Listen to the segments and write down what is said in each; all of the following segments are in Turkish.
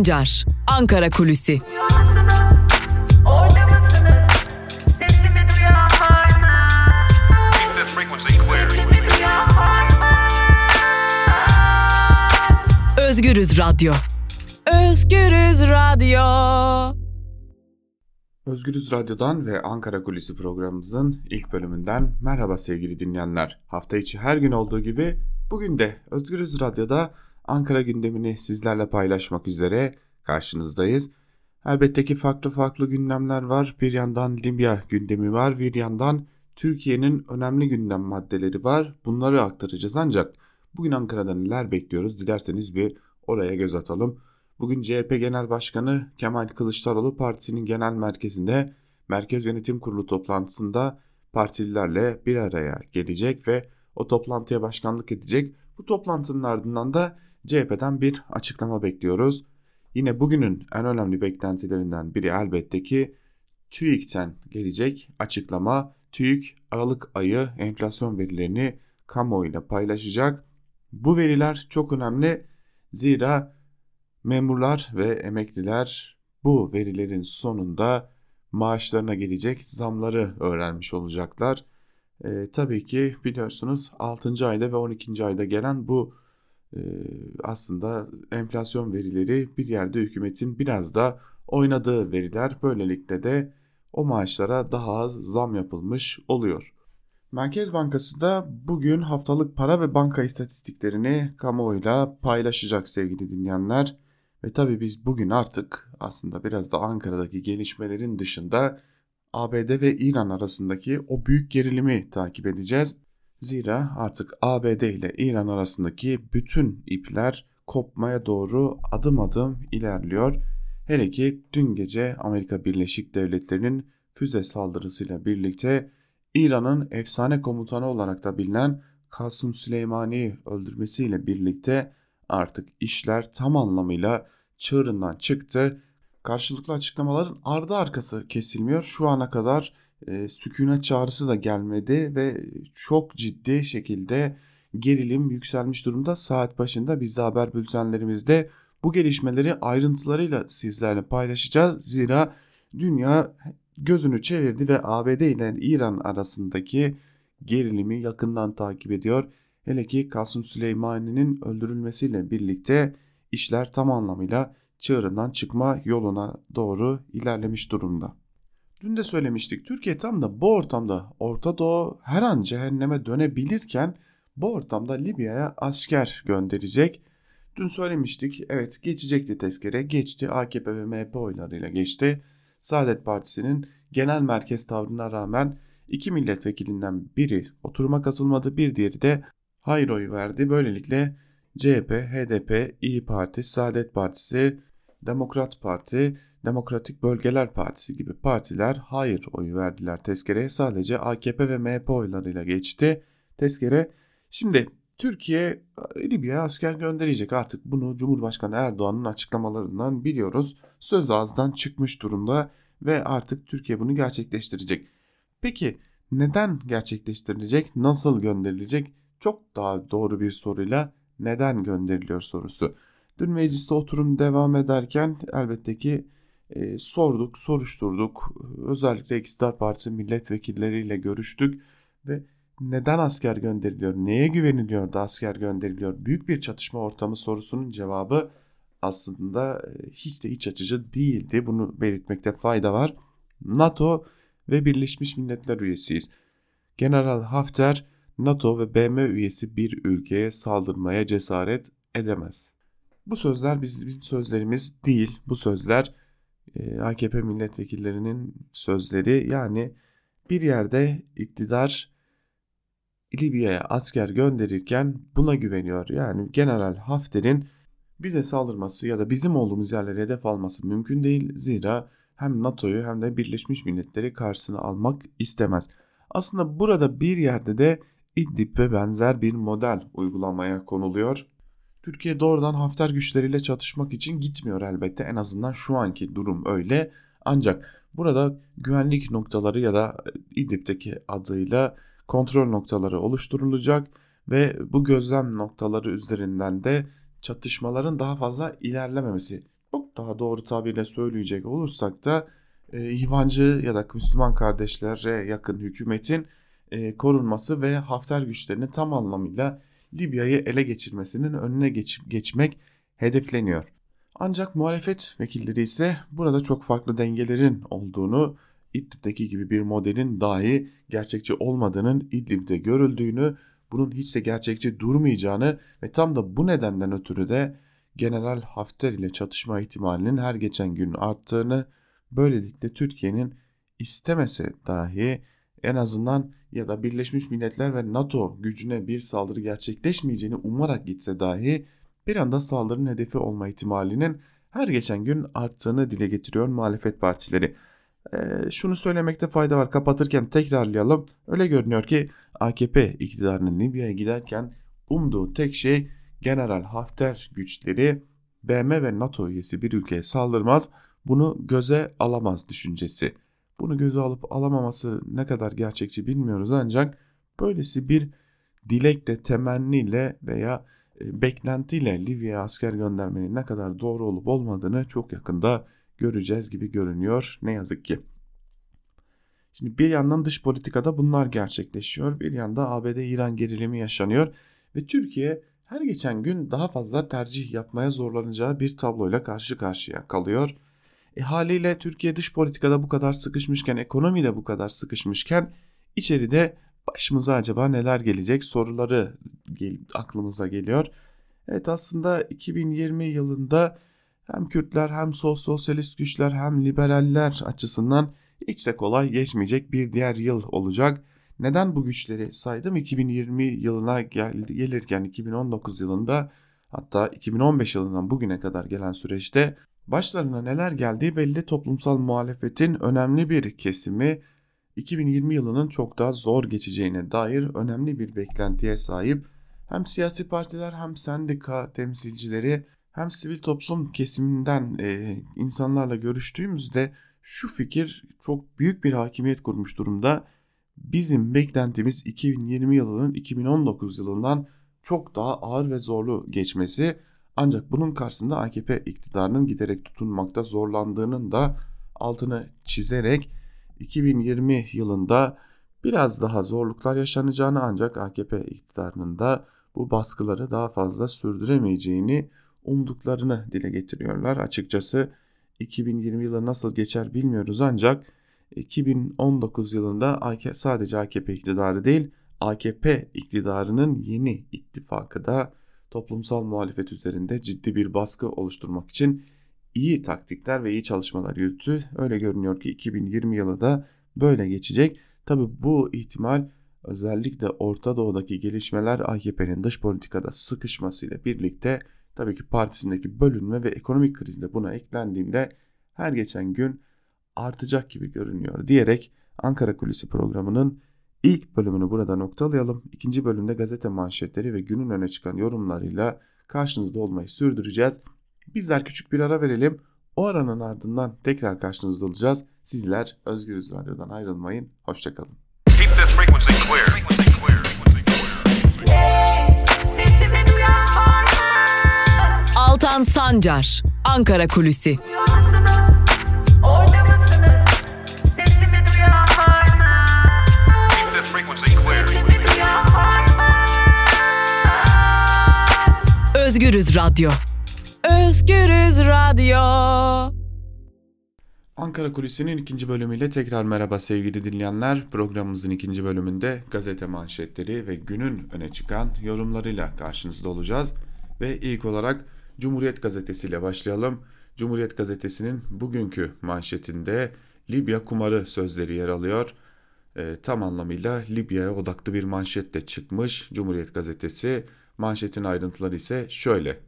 Sancar, Ankara Kulüsi. Özgürüz Radyo. Özgürüz Radyo. Özgürüz Radyo'dan ve Ankara Kulisi programımızın ilk bölümünden merhaba sevgili dinleyenler. Hafta içi her gün olduğu gibi bugün de Özgürüz Radyo'da Ankara gündemini sizlerle paylaşmak üzere karşınızdayız. Elbette ki farklı farklı gündemler var. Bir yandan Libya gündemi var, bir yandan Türkiye'nin önemli gündem maddeleri var. Bunları aktaracağız ancak bugün Ankara'da neler bekliyoruz dilerseniz bir oraya göz atalım. Bugün CHP Genel Başkanı Kemal Kılıçdaroğlu partisinin genel merkezinde Merkez Yönetim Kurulu toplantısında partililerle bir araya gelecek ve o toplantıya başkanlık edecek. Bu toplantının ardından da CHP'den bir açıklama bekliyoruz. Yine bugünün en önemli beklentilerinden biri elbette ki TÜİK'ten gelecek açıklama. TÜİK Aralık ayı enflasyon verilerini kamuoyuyla paylaşacak. Bu veriler çok önemli zira memurlar ve emekliler bu verilerin sonunda maaşlarına gelecek zamları öğrenmiş olacaklar. E, tabii ki biliyorsunuz 6. ayda ve 12. ayda gelen bu aslında enflasyon verileri bir yerde hükümetin biraz da oynadığı veriler böylelikle de o maaşlara daha az zam yapılmış oluyor. Merkez Bankası da bugün haftalık para ve banka istatistiklerini kamuoyuyla paylaşacak sevgili dinleyenler. Ve tabii biz bugün artık aslında biraz da Ankara'daki gelişmelerin dışında ABD ve İran arasındaki o büyük gerilimi takip edeceğiz. Zira artık ABD ile İran arasındaki bütün ipler kopmaya doğru adım adım ilerliyor. Hele ki dün gece Amerika Birleşik Devletleri'nin füze saldırısıyla birlikte İran'ın efsane komutanı olarak da bilinen Kasım Süleymani'yi öldürmesiyle birlikte artık işler tam anlamıyla çığırından çıktı. Karşılıklı açıklamaların ardı arkası kesilmiyor. Şu ana kadar e, sükunet çağrısı da gelmedi ve çok ciddi şekilde gerilim yükselmiş durumda. Saat başında biz de haber bültenlerimizde bu gelişmeleri ayrıntılarıyla sizlerle paylaşacağız. Zira dünya gözünü çevirdi ve ABD ile İran arasındaki gerilimi yakından takip ediyor. Hele ki Kasım Süleymani'nin öldürülmesiyle birlikte işler tam anlamıyla çığırından çıkma yoluna doğru ilerlemiş durumda. Dün de söylemiştik Türkiye tam da bu ortamda Orta Doğu her an cehenneme dönebilirken bu ortamda Libya'ya asker gönderecek. Dün söylemiştik evet geçecekti tezkere geçti AKP ve MHP oylarıyla geçti. Saadet Partisi'nin genel merkez tavrına rağmen iki milletvekilinden biri oturuma katılmadı bir diğeri de hayır oyu verdi. Böylelikle CHP, HDP, İyi Parti, Saadet Partisi, Demokrat Parti, Demokratik Bölgeler Partisi gibi partiler hayır oyu verdiler tezkereye. Sadece AKP ve MHP oylarıyla geçti tezkere. Şimdi Türkiye Libya'ya asker gönderecek artık bunu Cumhurbaşkanı Erdoğan'ın açıklamalarından biliyoruz. Söz ağızdan çıkmış durumda ve artık Türkiye bunu gerçekleştirecek. Peki neden gerçekleştirilecek, nasıl gönderilecek? Çok daha doğru bir soruyla neden gönderiliyor sorusu. Dün mecliste oturum devam ederken elbette ki e, sorduk, soruşturduk. Özellikle iktidar partisi milletvekilleriyle görüştük ve neden asker gönderiliyor, neye güveniliyor da asker gönderiliyor? Büyük bir çatışma ortamı sorusunun cevabı aslında e, hiç de iç açıcı değildi. Bunu belirtmekte fayda var. NATO ve Birleşmiş Milletler üyesiyiz. General Hafter NATO ve BM üyesi bir ülkeye saldırmaya cesaret edemez. Bu sözler bizim sözlerimiz değil. Bu sözler AKP milletvekillerinin sözleri. Yani bir yerde iktidar Libya'ya asker gönderirken buna güveniyor. Yani General Hafter'in bize saldırması ya da bizim olduğumuz yerlere hedef alması mümkün değil. Zira hem NATO'yu hem de Birleşmiş Milletleri karşısına almak istemez. Aslında burada bir yerde de İdlib'e benzer bir model uygulamaya konuluyor. Türkiye doğrudan Hafter güçleriyle çatışmak için gitmiyor elbette en azından şu anki durum öyle. Ancak burada güvenlik noktaları ya da İdlib'deki adıyla kontrol noktaları oluşturulacak ve bu gözlem noktaları üzerinden de çatışmaların daha fazla ilerlememesi çok daha doğru tabirle söyleyecek olursak da e, İhvancı ya da Müslüman kardeşlere yakın hükümetin e, korunması ve Hafter güçlerinin tam anlamıyla Libya'yı ele geçirmesinin önüne geç, geçmek hedefleniyor. Ancak muhalefet vekilleri ise burada çok farklı dengelerin olduğunu, İdlib'deki gibi bir modelin dahi gerçekçi olmadığının İdlib'de görüldüğünü, bunun hiç de gerçekçi durmayacağını ve tam da bu nedenden ötürü de General Hafter ile çatışma ihtimalinin her geçen gün arttığını, böylelikle Türkiye'nin istemese dahi en azından ya da Birleşmiş Milletler ve NATO gücüne bir saldırı gerçekleşmeyeceğini umarak gitse dahi bir anda saldırının hedefi olma ihtimalinin her geçen gün arttığını dile getiriyor muhalefet partileri. Ee, şunu söylemekte fayda var kapatırken tekrarlayalım. Öyle görünüyor ki AKP iktidarının Libya'ya giderken umduğu tek şey General Hafter güçleri BM ve NATO üyesi bir ülkeye saldırmaz bunu göze alamaz düşüncesi. Bunu göze alıp alamaması ne kadar gerçekçi bilmiyoruz ancak böylesi bir dilekle, temenniyle veya e, beklentiyle Libya'ya asker göndermenin ne kadar doğru olup olmadığını çok yakında göreceğiz gibi görünüyor ne yazık ki. Şimdi bir yandan dış politikada bunlar gerçekleşiyor. Bir yanda ABD-İran gerilimi yaşanıyor ve Türkiye her geçen gün daha fazla tercih yapmaya zorlanacağı bir tabloyla karşı karşıya kalıyor. E, haliyle Türkiye dış politikada bu kadar sıkışmışken, ekonomide bu kadar sıkışmışken içeride başımıza acaba neler gelecek soruları gel aklımıza geliyor. Evet aslında 2020 yılında hem Kürtler hem sol sosyalist güçler hem liberaller açısından hiç de kolay geçmeyecek bir diğer yıl olacak. Neden bu güçleri saydım? 2020 yılına geldi, gelirken 2019 yılında hatta 2015 yılından bugüne kadar gelen süreçte başlarına neler geldiği belli toplumsal muhalefetin önemli bir kesimi 2020 yılının çok daha zor geçeceğine dair önemli bir beklentiye sahip. Hem siyasi partiler hem sendika temsilcileri hem sivil toplum kesiminden e, insanlarla görüştüğümüzde şu fikir çok büyük bir hakimiyet kurmuş durumda. Bizim beklentimiz 2020 yılının 2019 yılından çok daha ağır ve zorlu geçmesi ancak bunun karşısında AKP iktidarının giderek tutunmakta zorlandığının da altını çizerek 2020 yılında biraz daha zorluklar yaşanacağını ancak AKP iktidarının da bu baskıları daha fazla sürdüremeyeceğini umduklarını dile getiriyorlar. Açıkçası 2020 yılı nasıl geçer bilmiyoruz ancak 2019 yılında sadece AKP iktidarı değil AKP iktidarının yeni ittifakı da toplumsal muhalefet üzerinde ciddi bir baskı oluşturmak için iyi taktikler ve iyi çalışmalar yürüttü. Öyle görünüyor ki 2020 yılı da böyle geçecek. Tabi bu ihtimal özellikle Orta Doğu'daki gelişmeler AKP'nin dış politikada sıkışmasıyla birlikte tabii ki partisindeki bölünme ve ekonomik krizde buna eklendiğinde her geçen gün artacak gibi görünüyor diyerek Ankara Kulisi programının ilk bölümünü burada noktalayalım. İkinci bölümde gazete manşetleri ve günün öne çıkan yorumlarıyla karşınızda olmayı sürdüreceğiz. Bizler küçük bir ara verelim. O aranın ardından tekrar karşınızda olacağız. Sizler Özgürüz Radyo'dan ayrılmayın. Hoşçakalın. Altan Sancar, Ankara Kulüsi. Özgürüz Radyo. Özgürüz Radyo. Ankara Kulisi'nin ikinci bölümüyle tekrar merhaba sevgili dinleyenler. Programımızın ikinci bölümünde gazete manşetleri ve günün öne çıkan yorumlarıyla karşınızda olacağız. Ve ilk olarak Cumhuriyet Gazetesi ile başlayalım. Cumhuriyet Gazetesi'nin bugünkü manşetinde Libya kumarı sözleri yer alıyor. E, tam anlamıyla Libya'ya odaklı bir manşetle çıkmış Cumhuriyet Gazetesi. Manşetin ayrıntıları ise şöyle.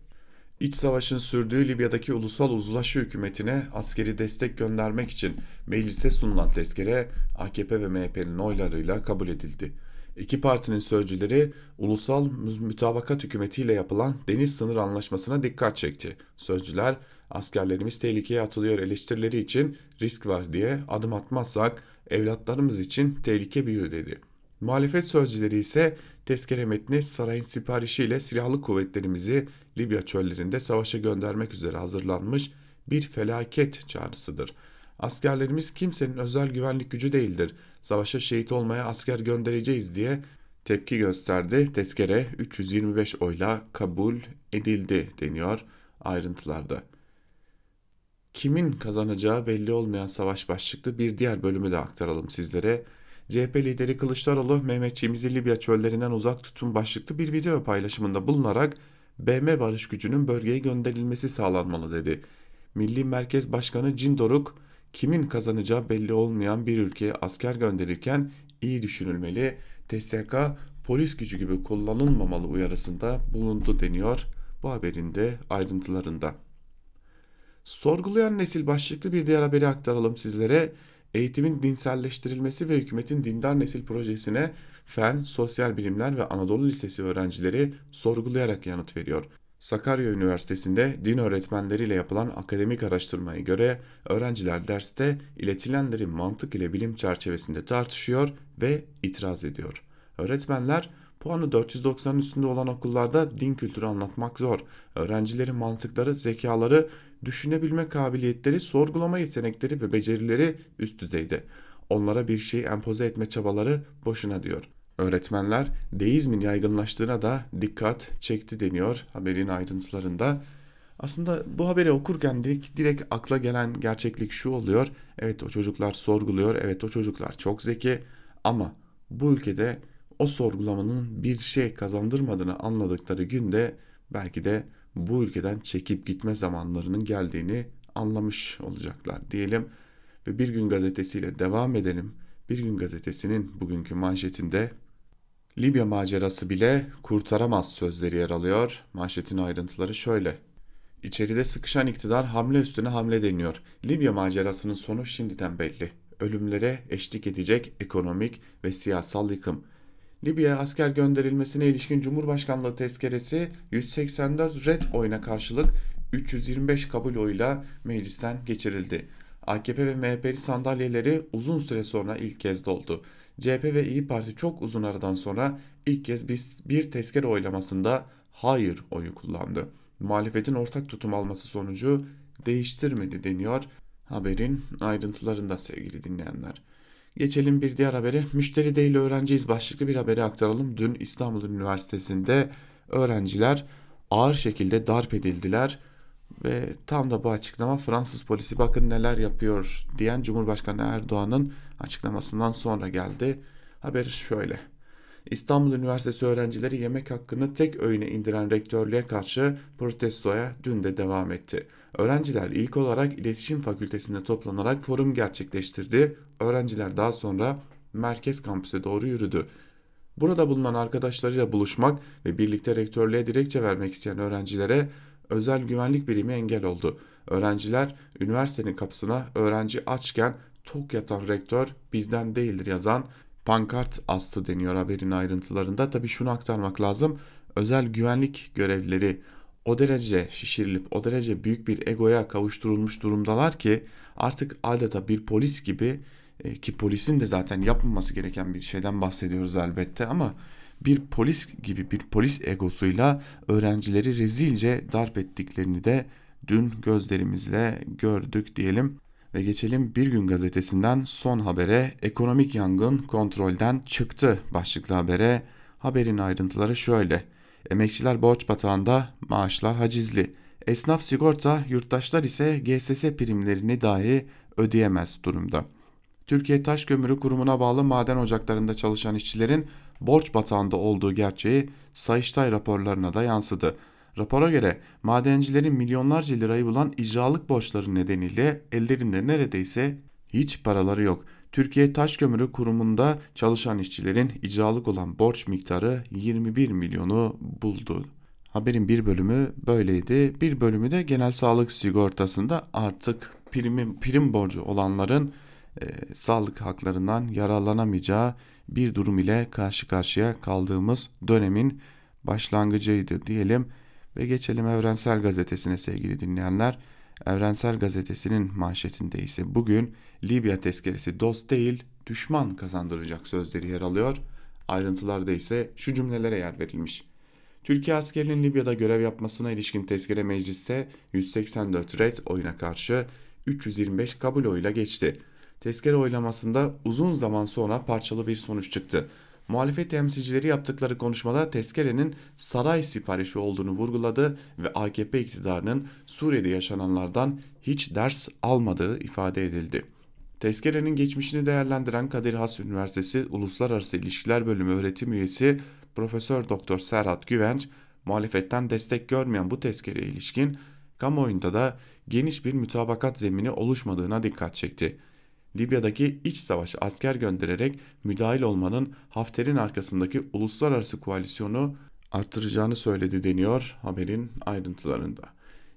İç savaşın sürdüğü Libya'daki ulusal uzlaşı hükümetine askeri destek göndermek için meclise sunulan tezkere AKP ve MHP'nin oylarıyla kabul edildi. İki partinin sözcüleri ulusal mütabakat hükümetiyle yapılan deniz sınır anlaşmasına dikkat çekti. Sözcüler askerlerimiz tehlikeye atılıyor eleştirileri için risk var diye adım atmazsak evlatlarımız için tehlike büyür dedi. Muhalefet sözcüleri ise tezkere metni sarayın siparişiyle silahlı kuvvetlerimizi Libya çöllerinde savaşa göndermek üzere hazırlanmış bir felaket çağrısıdır. Askerlerimiz kimsenin özel güvenlik gücü değildir. Savaşa şehit olmaya asker göndereceğiz diye tepki gösterdi. Tezkere 325 oyla kabul edildi deniyor ayrıntılarda. Kimin kazanacağı belli olmayan savaş başlıklı bir diğer bölümü de aktaralım sizlere. CHP lideri Kılıçdaroğlu Mehmetçiğimizi Libya çöllerinden uzak tutun başlıklı bir video paylaşımında bulunarak BM barış gücünün bölgeye gönderilmesi sağlanmalı dedi. Milli Merkez Başkanı Cindoruk kimin kazanacağı belli olmayan bir ülkeye asker gönderirken iyi düşünülmeli, TSK polis gücü gibi kullanılmamalı uyarısında bulundu deniyor bu haberin de ayrıntılarında. Sorgulayan nesil başlıklı bir diğer haberi aktaralım sizlere. Eğitimin dinselleştirilmesi ve hükümetin dindar nesil projesine Fen, Sosyal Bilimler ve Anadolu Lisesi öğrencileri sorgulayarak yanıt veriyor. Sakarya Üniversitesi'nde din öğretmenleriyle yapılan akademik araştırmaya göre öğrenciler derste iletilenleri mantık ile bilim çerçevesinde tartışıyor ve itiraz ediyor. Öğretmenler puanı 490'ın üstünde olan okullarda din kültürü anlatmak zor. Öğrencilerin mantıkları, zekaları, düşünebilme kabiliyetleri, sorgulama yetenekleri ve becerileri üst düzeyde. Onlara bir şey empoze etme çabaları boşuna diyor. Öğretmenler deizmin yaygınlaştığına da dikkat çekti deniyor haberin ayrıntılarında. Aslında bu haberi okurken direkt, direkt akla gelen gerçeklik şu oluyor. Evet o çocuklar sorguluyor, evet o çocuklar çok zeki ama bu ülkede o sorgulamanın bir şey kazandırmadığını anladıkları günde belki de bu ülkeden çekip gitme zamanlarının geldiğini anlamış olacaklar diyelim. Ve Bir Gün gazetesiyle devam edelim. Bir Gün gazetesinin bugünkü manşetinde Libya macerası bile kurtaramaz sözleri yer alıyor. Manşetin ayrıntıları şöyle. İçeride sıkışan iktidar hamle üstüne hamle deniyor. Libya macerasının sonu şimdiden belli. Ölümlere eşlik edecek ekonomik ve siyasal yıkım. Libya'ya asker gönderilmesine ilişkin Cumhurbaşkanlığı tezkeresi 184 red oyuna karşılık 325 kabul oyla meclisten geçirildi. AKP ve MHP'li sandalyeleri uzun süre sonra ilk kez doldu. CHP ve İyi Parti çok uzun aradan sonra ilk kez bir tezkere oylamasında hayır oyu kullandı. Muhalefetin ortak tutum alması sonucu değiştirmedi deniyor haberin ayrıntılarında sevgili dinleyenler. Geçelim bir diğer habere. Müşteri değil öğrenciyiz başlıklı bir haberi aktaralım. Dün İstanbul Üniversitesi'nde öğrenciler ağır şekilde darp edildiler ve tam da bu açıklama Fransız polisi bakın neler yapıyor diyen Cumhurbaşkanı Erdoğan'ın açıklamasından sonra geldi. Haber şöyle. İstanbul Üniversitesi öğrencileri yemek hakkını tek öğüne indiren rektörlüğe karşı protestoya dün de devam etti. Öğrenciler ilk olarak iletişim fakültesinde toplanarak forum gerçekleştirdi. Öğrenciler daha sonra merkez kampüse doğru yürüdü. Burada bulunan arkadaşlarıyla buluşmak ve birlikte rektörlüğe dilekçe vermek isteyen öğrencilere özel güvenlik birimi engel oldu. Öğrenciler üniversitenin kapısına öğrenci açken tok yatan rektör bizden değildir yazan pankart astı deniyor haberin ayrıntılarında. Tabi şunu aktarmak lazım. Özel güvenlik görevlileri o derece şişirilip o derece büyük bir egoya kavuşturulmuş durumdalar ki artık adeta bir polis gibi e, ki polisin de zaten yapılması gereken bir şeyden bahsediyoruz elbette ama bir polis gibi bir polis egosuyla öğrencileri rezilce darp ettiklerini de dün gözlerimizle gördük diyelim. Ve geçelim Bir Gün Gazetesi'nden son habere ekonomik yangın kontrolden çıktı başlıklı habere. Haberin ayrıntıları şöyle. Emekçiler borç batağında, maaşlar hacizli. Esnaf sigorta, yurttaşlar ise GSS primlerini dahi ödeyemez durumda. Türkiye Taş Kömürü Kurumu'na bağlı maden ocaklarında çalışan işçilerin borç batağında olduğu gerçeği Sayıştay raporlarına da yansıdı. Rapora göre madencilerin milyonlarca lirayı bulan icralık borçları nedeniyle ellerinde neredeyse hiç paraları yok. Türkiye Taş Kömürü Kurumu'nda çalışan işçilerin icralık olan borç miktarı 21 milyonu buldu. Haberin bir bölümü böyleydi. Bir bölümü de genel sağlık sigortasında artık prim, prim borcu olanların e, sağlık haklarından yararlanamayacağı bir durum ile karşı karşıya kaldığımız dönemin başlangıcıydı diyelim. Ve geçelim Evrensel Gazetesi'ne sevgili dinleyenler. Evrensel Gazetesi'nin manşetinde ise bugün Libya tezkeresi dost değil düşman kazandıracak sözleri yer alıyor. Ayrıntılarda ise şu cümlelere yer verilmiş. Türkiye askerinin Libya'da görev yapmasına ilişkin tezkere mecliste 184 red oyuna karşı 325 kabul oyuyla geçti. Tezkere oylamasında uzun zaman sonra parçalı bir sonuç çıktı. Muhalefet temsilcileri yaptıkları konuşmada tezkerenin saray siparişi olduğunu vurguladı ve AKP iktidarının Suriye'de yaşananlardan hiç ders almadığı ifade edildi. Tezkerenin geçmişini değerlendiren Kadir Has Üniversitesi Uluslararası İlişkiler Bölümü öğretim üyesi Profesör Doktor Serhat Güvenç, muhalefetten destek görmeyen bu tezkereye ilişkin kamuoyunda da geniş bir mütabakat zemini oluşmadığına dikkat çekti. Libya'daki iç savaşı asker göndererek müdahil olmanın Hafter'in arkasındaki uluslararası koalisyonu artıracağını söyledi deniyor haberin ayrıntılarında.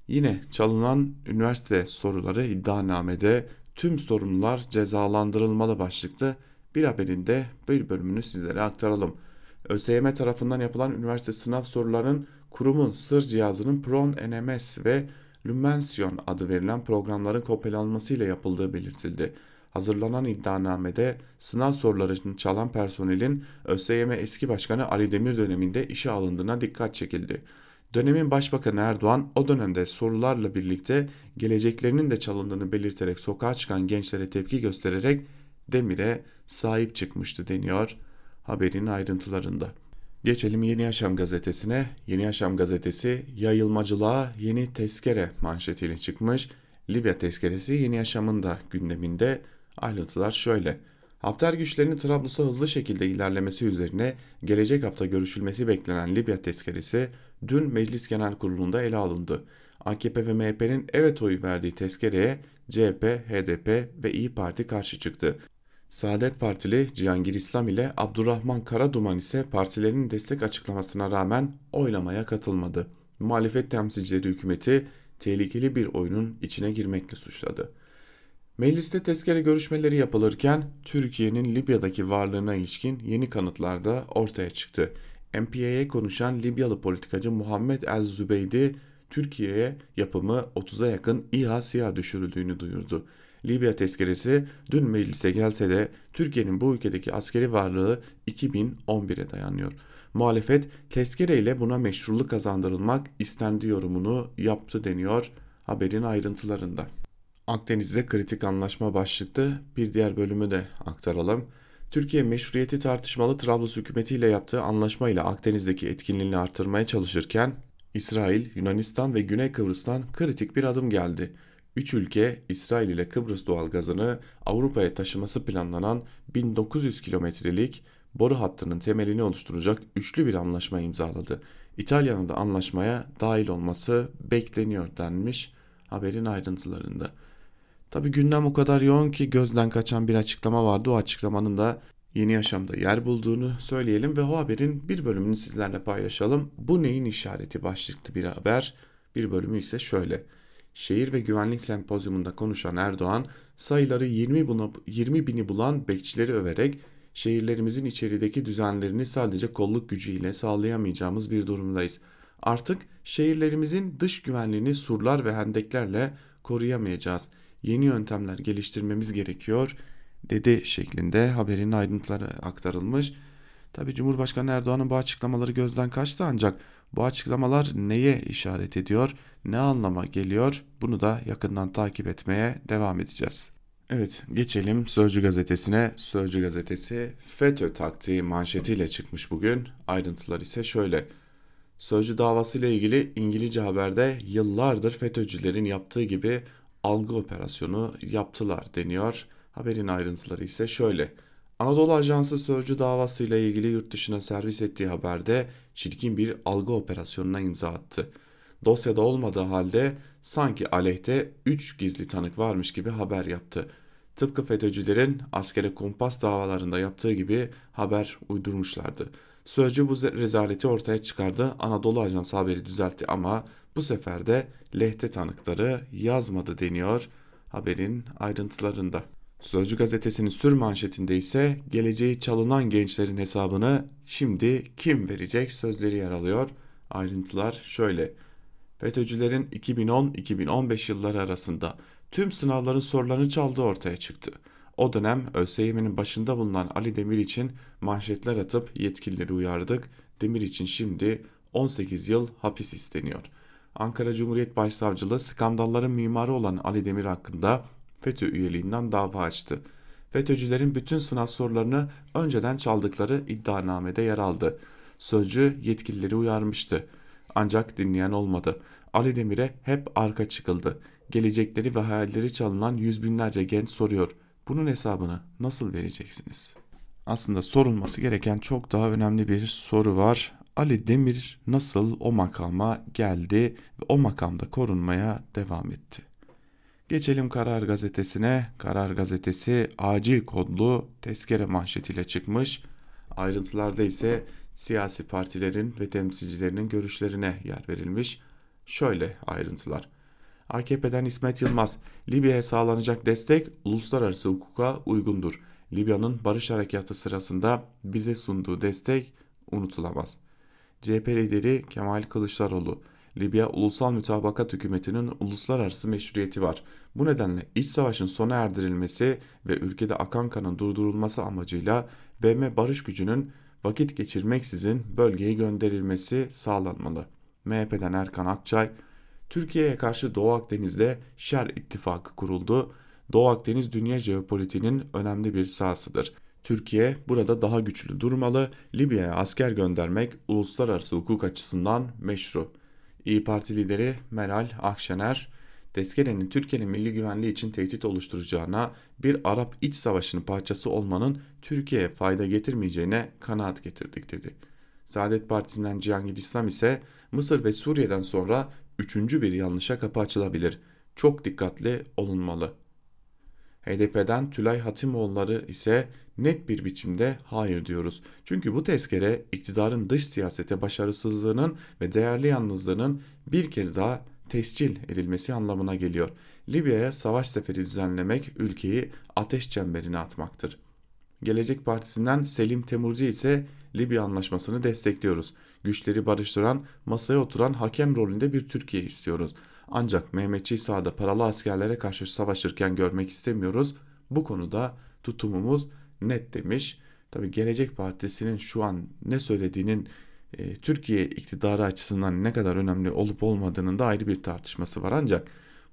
Yine çalınan üniversite soruları iddianamede tüm sorumlular cezalandırılmalı başlıklı bir haberinde bir bölümünü sizlere aktaralım. ÖSYM tarafından yapılan üniversite sınav sorularının kurumun sır cihazının Pron NMS ve Lumension adı verilen programların kopyalanmasıyla yapıldığı belirtildi. Hazırlanan iddianamede sınav sorularını çalan personelin ÖSYM eski başkanı Ali Demir döneminde işe alındığına dikkat çekildi. Dönemin Başbakanı Erdoğan o dönemde sorularla birlikte geleceklerinin de çalındığını belirterek sokağa çıkan gençlere tepki göstererek Demir'e sahip çıkmıştı deniyor haberin ayrıntılarında. Geçelim Yeni Yaşam gazetesine. Yeni Yaşam gazetesi yayılmacılığa yeni tezkere manşetiyle çıkmış. Libya tezkeresi Yeni Yaşam'ın da gündeminde. Ayrıntılar şöyle. Hafter güçlerinin Trablus'a hızlı şekilde ilerlemesi üzerine gelecek hafta görüşülmesi beklenen Libya tezkeresi dün Meclis Genel Kurulu'nda ele alındı. AKP ve MHP'nin evet oyu verdiği tezkereye CHP, HDP ve İyi Parti karşı çıktı. Saadet Partili Cihangir İslam ile Abdurrahman Karaduman ise partilerinin destek açıklamasına rağmen oylamaya katılmadı. Muhalefet temsilcileri hükümeti tehlikeli bir oyunun içine girmekle suçladı. Mecliste tezkere görüşmeleri yapılırken Türkiye'nin Libya'daki varlığına ilişkin yeni kanıtlar da ortaya çıktı. MPA'ye konuşan Libyalı politikacı Muhammed El Zübeydi, Türkiye'ye yapımı 30'a yakın İHA SİHA düşürüldüğünü duyurdu. Libya tezkeresi dün meclise gelse de Türkiye'nin bu ülkedeki askeri varlığı 2011'e dayanıyor. Muhalefet tezkere ile buna meşruluk kazandırılmak istendi yorumunu yaptı deniyor haberin ayrıntılarında. Akdeniz'de kritik anlaşma başlıklı bir diğer bölümü de aktaralım. Türkiye meşruiyeti tartışmalı Trablus hükümetiyle yaptığı anlaşmayla Akdeniz'deki etkinliğini artırmaya çalışırken İsrail, Yunanistan ve Güney Kıbrıs'tan kritik bir adım geldi. Üç ülke İsrail ile Kıbrıs doğalgazını Avrupa'ya taşıması planlanan 1900 kilometrelik boru hattının temelini oluşturacak üçlü bir anlaşma imzaladı. İtalya'nın da anlaşmaya dahil olması bekleniyor denmiş haberin ayrıntılarında. Tabi gündem o kadar yoğun ki gözden kaçan bir açıklama vardı. O açıklamanın da yeni yaşamda yer bulduğunu söyleyelim ve o haberin bir bölümünü sizlerle paylaşalım. Bu neyin işareti başlıklı bir haber. Bir bölümü ise şöyle. Şehir ve Güvenlik Sempozyumunda konuşan Erdoğan sayıları 20, buna, 20 bini bulan bekçileri överek şehirlerimizin içerideki düzenlerini sadece kolluk gücüyle sağlayamayacağımız bir durumdayız. Artık şehirlerimizin dış güvenliğini surlar ve hendeklerle koruyamayacağız. Yeni yöntemler geliştirmemiz gerekiyor dedi şeklinde haberin ayrıntıları aktarılmış. Tabi Cumhurbaşkanı Erdoğan'ın bu açıklamaları gözden kaçtı ancak bu açıklamalar neye işaret ediyor, ne anlama geliyor bunu da yakından takip etmeye devam edeceğiz. Evet geçelim Sözcü gazetesine. Sözcü gazetesi FETÖ taktiği manşetiyle çıkmış bugün. Ayrıntılar ise şöyle. Sözcü davası ile ilgili İngilizce haberde yıllardır FETÖ'cülerin yaptığı gibi algı operasyonu yaptılar deniyor. Haberin ayrıntıları ise şöyle. Anadolu Ajansı Sözcü davasıyla ilgili yurt dışına servis ettiği haberde çirkin bir algı operasyonuna imza attı. Dosyada olmadığı halde sanki aleyhte 3 gizli tanık varmış gibi haber yaptı. Tıpkı FETÖ'cülerin askere kumpas davalarında yaptığı gibi haber uydurmuşlardı. Sözcü bu rezaleti ortaya çıkardı. Anadolu Ajansı haberi düzeltti ama bu sefer de lehte tanıkları yazmadı deniyor haberin ayrıntılarında. Sözcü gazetesinin sür manşetinde ise geleceği çalınan gençlerin hesabını şimdi kim verecek sözleri yer alıyor. Ayrıntılar şöyle. FETÖ'cülerin 2010-2015 yılları arasında tüm sınavların sorularını çaldığı ortaya çıktı. O dönem ÖSYM'nin başında bulunan Ali Demir için manşetler atıp yetkilileri uyardık. Demir için şimdi 18 yıl hapis isteniyor. Ankara Cumhuriyet Başsavcılığı skandalların mimarı olan Ali Demir hakkında FETÖ üyeliğinden dava açtı. FETÖ'cülerin bütün sınav sorularını önceden çaldıkları iddianamede yer aldı. Sözcü yetkilileri uyarmıştı. Ancak dinleyen olmadı. Ali Demir'e hep arka çıkıldı. Gelecekleri ve hayalleri çalınan yüz binlerce genç soruyor. Bunun hesabını nasıl vereceksiniz? Aslında sorulması gereken çok daha önemli bir soru var. Ali Demir nasıl o makama geldi ve o makamda korunmaya devam etti? Geçelim Karar Gazetesi'ne. Karar Gazetesi acil kodlu tezkere manşetiyle çıkmış. Ayrıntılarda ise siyasi partilerin ve temsilcilerinin görüşlerine yer verilmiş. Şöyle ayrıntılar. AKP'den İsmet Yılmaz, Libya'ya sağlanacak destek uluslararası hukuka uygundur. Libya'nın barış harekatı sırasında bize sunduğu destek unutulamaz. CHP lideri Kemal Kılıçdaroğlu, Libya Ulusal Mütabakat Hükümeti'nin uluslararası meşruiyeti var. Bu nedenle iç savaşın sona erdirilmesi ve ülkede akan kanın durdurulması amacıyla BM barış gücünün vakit geçirmeksizin bölgeye gönderilmesi sağlanmalı. MHP'den Erkan Akçay, Türkiye'ye karşı Doğu Akdeniz'de Şer İttifakı kuruldu. Doğu Akdeniz dünya jeopolitiğinin önemli bir sahasıdır. Türkiye burada daha güçlü durmalı, Libya'ya asker göndermek uluslararası hukuk açısından meşru. İyi Parti lideri Meral Akşener, tezkerenin Türkiye'nin milli güvenliği için tehdit oluşturacağına, bir Arap iç savaşının parçası olmanın Türkiye'ye fayda getirmeyeceğine kanaat getirdik dedi. Saadet Partisi'nden Cihangir İslam ise Mısır ve Suriye'den sonra üçüncü bir yanlışa kapı açılabilir. Çok dikkatli olunmalı. HDP'den Tülay Hatimoğulları ise net bir biçimde hayır diyoruz. Çünkü bu tezkere iktidarın dış siyasete başarısızlığının ve değerli yalnızlığının bir kez daha tescil edilmesi anlamına geliyor. Libya'ya savaş seferi düzenlemek ülkeyi ateş çemberine atmaktır. Gelecek Partisi'nden Selim Temurcu ise Libya anlaşmasını destekliyoruz. Güçleri barıştıran, masaya oturan hakem rolünde bir Türkiye istiyoruz. Ancak Mehmetçi sağda paralı askerlere karşı savaşırken görmek istemiyoruz. Bu konuda tutumumuz net demiş. Tabi Gelecek Partisi'nin şu an ne söylediğinin e, Türkiye iktidarı açısından ne kadar önemli olup olmadığının da ayrı bir tartışması var. Ancak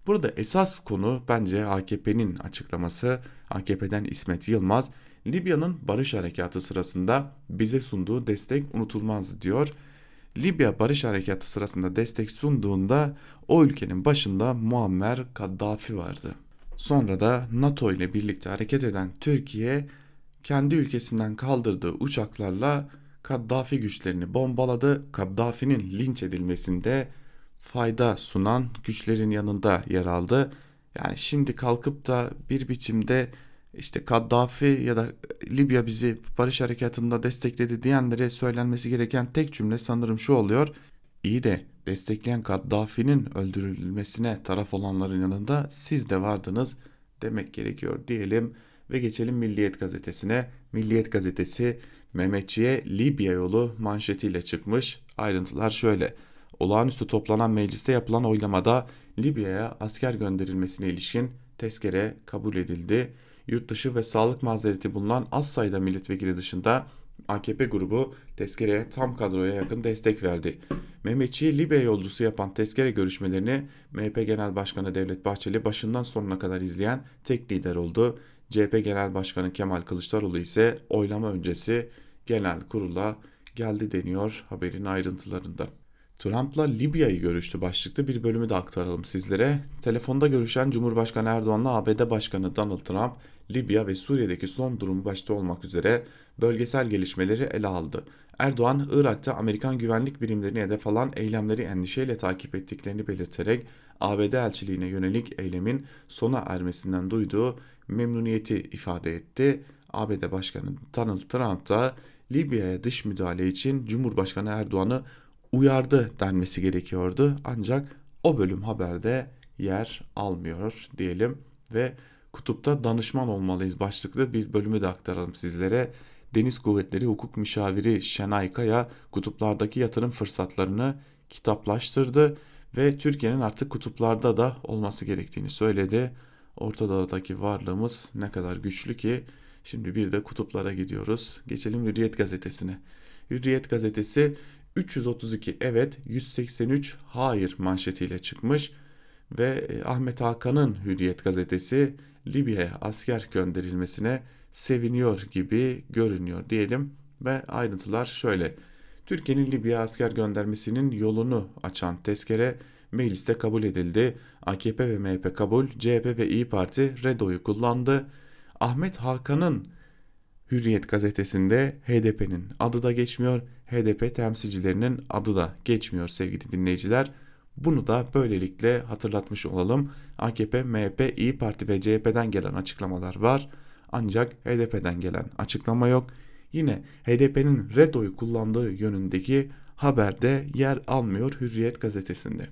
burada esas konu bence AKP'nin açıklaması. AKP'den İsmet Yılmaz Libya'nın barış harekatı sırasında bize sunduğu destek unutulmaz diyor. Libya barış harekatı sırasında destek sunduğunda o ülkenin başında Muammer Kaddafi vardı. Sonra da NATO ile birlikte hareket eden Türkiye kendi ülkesinden kaldırdığı uçaklarla Kaddafi güçlerini bombaladı. Kaddafi'nin linç edilmesinde fayda sunan güçlerin yanında yer aldı. Yani şimdi kalkıp da bir biçimde işte Kaddafi ya da Libya bizi barış harekatında destekledi diyenlere söylenmesi gereken tek cümle sanırım şu oluyor. İyi de destekleyen Kaddafi'nin öldürülmesine taraf olanların yanında siz de vardınız demek gerekiyor diyelim ve geçelim Milliyet gazetesine. Milliyet gazetesi Mehmetçi'ye Libya yolu manşetiyle çıkmış. Ayrıntılar şöyle. Olağanüstü toplanan mecliste yapılan oylamada Libya'ya asker gönderilmesine ilişkin tezkere kabul edildi yurtdışı ve sağlık mazereti bulunan az sayıda milletvekili dışında AKP grubu tezkereye tam kadroya yakın destek verdi. Mehmetçi'yi Libya yolcusu yapan tezkere görüşmelerini MHP Genel Başkanı Devlet Bahçeli başından sonuna kadar izleyen tek lider oldu. CHP Genel Başkanı Kemal Kılıçdaroğlu ise oylama öncesi genel kurula geldi deniyor haberin ayrıntılarında. Trump'la Libya'yı görüştü başlıklı bir bölümü de aktaralım sizlere. Telefonda görüşen Cumhurbaşkanı Erdoğan'la ABD Başkanı Donald Trump, Libya ve Suriye'deki son durumu başta olmak üzere bölgesel gelişmeleri ele aldı. Erdoğan, Irak'ta Amerikan güvenlik birimlerini hedef alan eylemleri endişeyle takip ettiklerini belirterek ABD elçiliğine yönelik eylemin sona ermesinden duyduğu memnuniyeti ifade etti. ABD Başkanı Donald Trump da Libya'ya dış müdahale için Cumhurbaşkanı Erdoğan'ı uyardı denmesi gerekiyordu. Ancak o bölüm haberde yer almıyor diyelim ve kutupta danışman olmalıyız başlıklı bir bölümü de aktaralım sizlere. Deniz Kuvvetleri Hukuk Müşaviri Şenay Kaya kutuplardaki yatırım fırsatlarını kitaplaştırdı ve Türkiye'nin artık kutuplarda da olması gerektiğini söyledi. Orta varlığımız ne kadar güçlü ki şimdi bir de kutuplara gidiyoruz. Geçelim Hürriyet gazetesine. Hürriyet gazetesi 332 evet 183 hayır manşetiyle çıkmış ve e, Ahmet Hakan'ın Hürriyet gazetesi Libya'ya asker gönderilmesine seviniyor gibi görünüyor diyelim ve ayrıntılar şöyle. Türkiye'nin Libya asker göndermesinin yolunu açan tezkere mecliste kabul edildi. AKP ve MHP kabul, CHP ve İyi Parti redoyu kullandı. Ahmet Hakan'ın Hürriyet gazetesinde HDP'nin adı da geçmiyor, HDP temsilcilerinin adı da geçmiyor sevgili dinleyiciler. Bunu da böylelikle hatırlatmış olalım. AKP, MHP, İyi Parti ve CHP'den gelen açıklamalar var. Ancak HDP'den gelen açıklama yok. Yine HDP'nin red oyu kullandığı yönündeki haberde yer almıyor Hürriyet gazetesinde.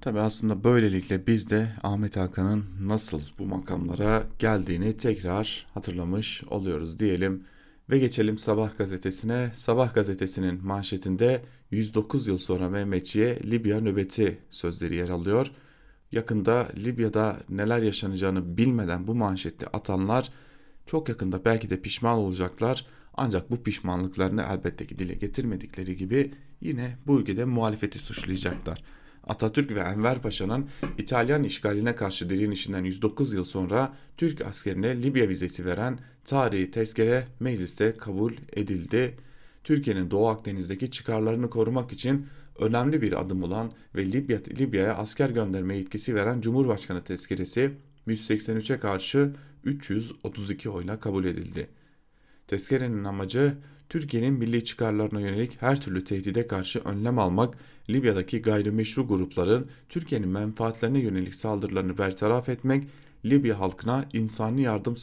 Tabi aslında böylelikle biz de Ahmet Hakan'ın nasıl bu makamlara geldiğini tekrar hatırlamış oluyoruz diyelim. Ve geçelim Sabah gazetesine. Sabah gazetesinin manşetinde 109 yıl sonra Mehmetçi'ye Libya nöbeti sözleri yer alıyor. Yakında Libya'da neler yaşanacağını bilmeden bu manşeti atanlar çok yakında belki de pişman olacaklar. Ancak bu pişmanlıklarını elbette ki dile getirmedikleri gibi yine bu ülkede muhalefeti suçlayacaklar. Atatürk ve Enver Paşa'nın İtalyan işgaline karşı direnişinden 109 yıl sonra Türk askerine Libya vizesi veren tarihi tezkere mecliste kabul edildi. Türkiye'nin Doğu Akdeniz'deki çıkarlarını korumak için önemli bir adım olan ve Libya, Libya'ya asker gönderme yetkisi veren Cumhurbaşkanı tezkeresi 183'e karşı 332 oyla kabul edildi. Tezkerenin amacı Türkiye'nin milli çıkarlarına yönelik her türlü tehdide karşı önlem almak, Libya'daki gayrimeşru grupların Türkiye'nin menfaatlerine yönelik saldırılarını bertaraf etmek, Libya halkına insani yardım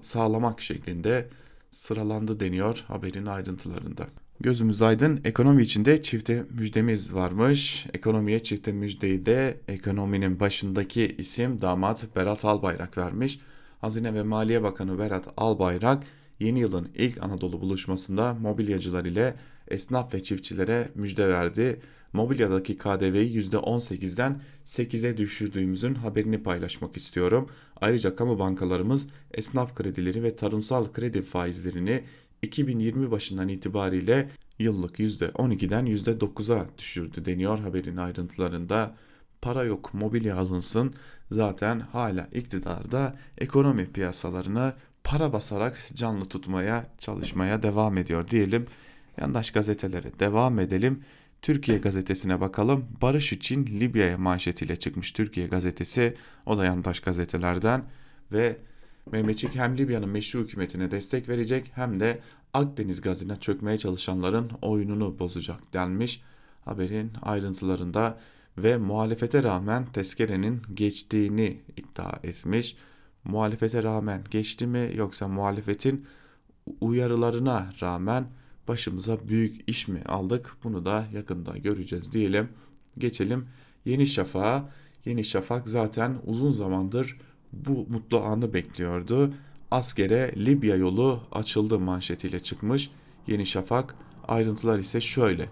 sağlamak şeklinde sıralandı deniyor haberin ayrıntılarında. Gözümüz aydın ekonomi içinde çifte müjdemiz varmış. Ekonomiye çifte müjdeyi de ekonominin başındaki isim damat Berat Albayrak vermiş. Hazine ve Maliye Bakanı Berat Albayrak yeni yılın ilk Anadolu buluşmasında mobilyacılar ile esnaf ve çiftçilere müjde verdi. Mobilyadaki KDV'yi %18'den 8'e düşürdüğümüzün haberini paylaşmak istiyorum. Ayrıca kamu bankalarımız esnaf kredileri ve tarımsal kredi faizlerini 2020 başından itibariyle yıllık %12'den %9'a düşürdü deniyor haberin ayrıntılarında. Para yok mobilya alınsın zaten hala iktidarda ekonomi piyasalarını para basarak canlı tutmaya çalışmaya devam ediyor diyelim. Yandaş gazetelere devam edelim. Türkiye gazetesine bakalım. Barış için Libya'ya manşetiyle çıkmış Türkiye gazetesi. O da yandaş gazetelerden ve Mehmetçik hem Libya'nın meşru hükümetine destek verecek hem de Akdeniz gazına çökmeye çalışanların oyununu bozacak denmiş haberin ayrıntılarında ve muhalefete rağmen tezkerenin geçtiğini iddia etmiş muhalefete rağmen geçti mi yoksa muhalefetin uyarılarına rağmen başımıza büyük iş mi aldık bunu da yakında göreceğiz diyelim. Geçelim Yeni Şafak'a. Yeni Şafak zaten uzun zamandır bu mutlu anı bekliyordu. Askere Libya yolu açıldı manşetiyle çıkmış. Yeni Şafak ayrıntılar ise şöyle.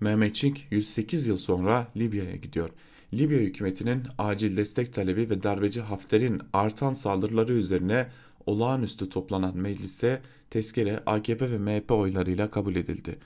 Mehmetçik 108 yıl sonra Libya'ya gidiyor. Libya hükümetinin acil destek talebi ve darbeci Hafter'in artan saldırıları üzerine olağanüstü toplanan mecliste tezkere AKP ve MHP oylarıyla kabul edildi.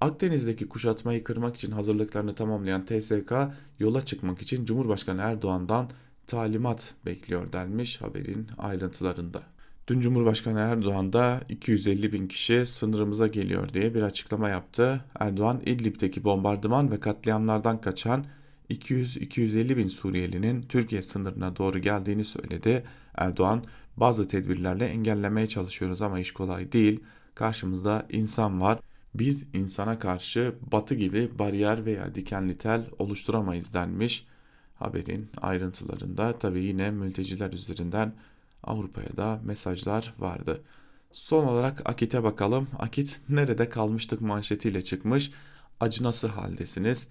Akdeniz'deki kuşatmayı kırmak için hazırlıklarını tamamlayan TSK yola çıkmak için Cumhurbaşkanı Erdoğan'dan talimat bekliyor denmiş haberin ayrıntılarında. Dün Cumhurbaşkanı Erdoğan da 250 bin kişi sınırımıza geliyor diye bir açıklama yaptı. Erdoğan İdlib'deki bombardıman ve katliamlardan kaçan 200-250 bin Suriyelinin Türkiye sınırına doğru geldiğini söyledi. Erdoğan bazı tedbirlerle engellemeye çalışıyoruz ama iş kolay değil. Karşımızda insan var. Biz insana karşı batı gibi bariyer veya dikenli tel oluşturamayız denmiş. Haberin ayrıntılarında tabii yine mülteciler üzerinden Avrupa'ya da mesajlar vardı. Son olarak Akit'e bakalım. Akit nerede kalmıştık manşetiyle çıkmış. Acınası haldesiniz.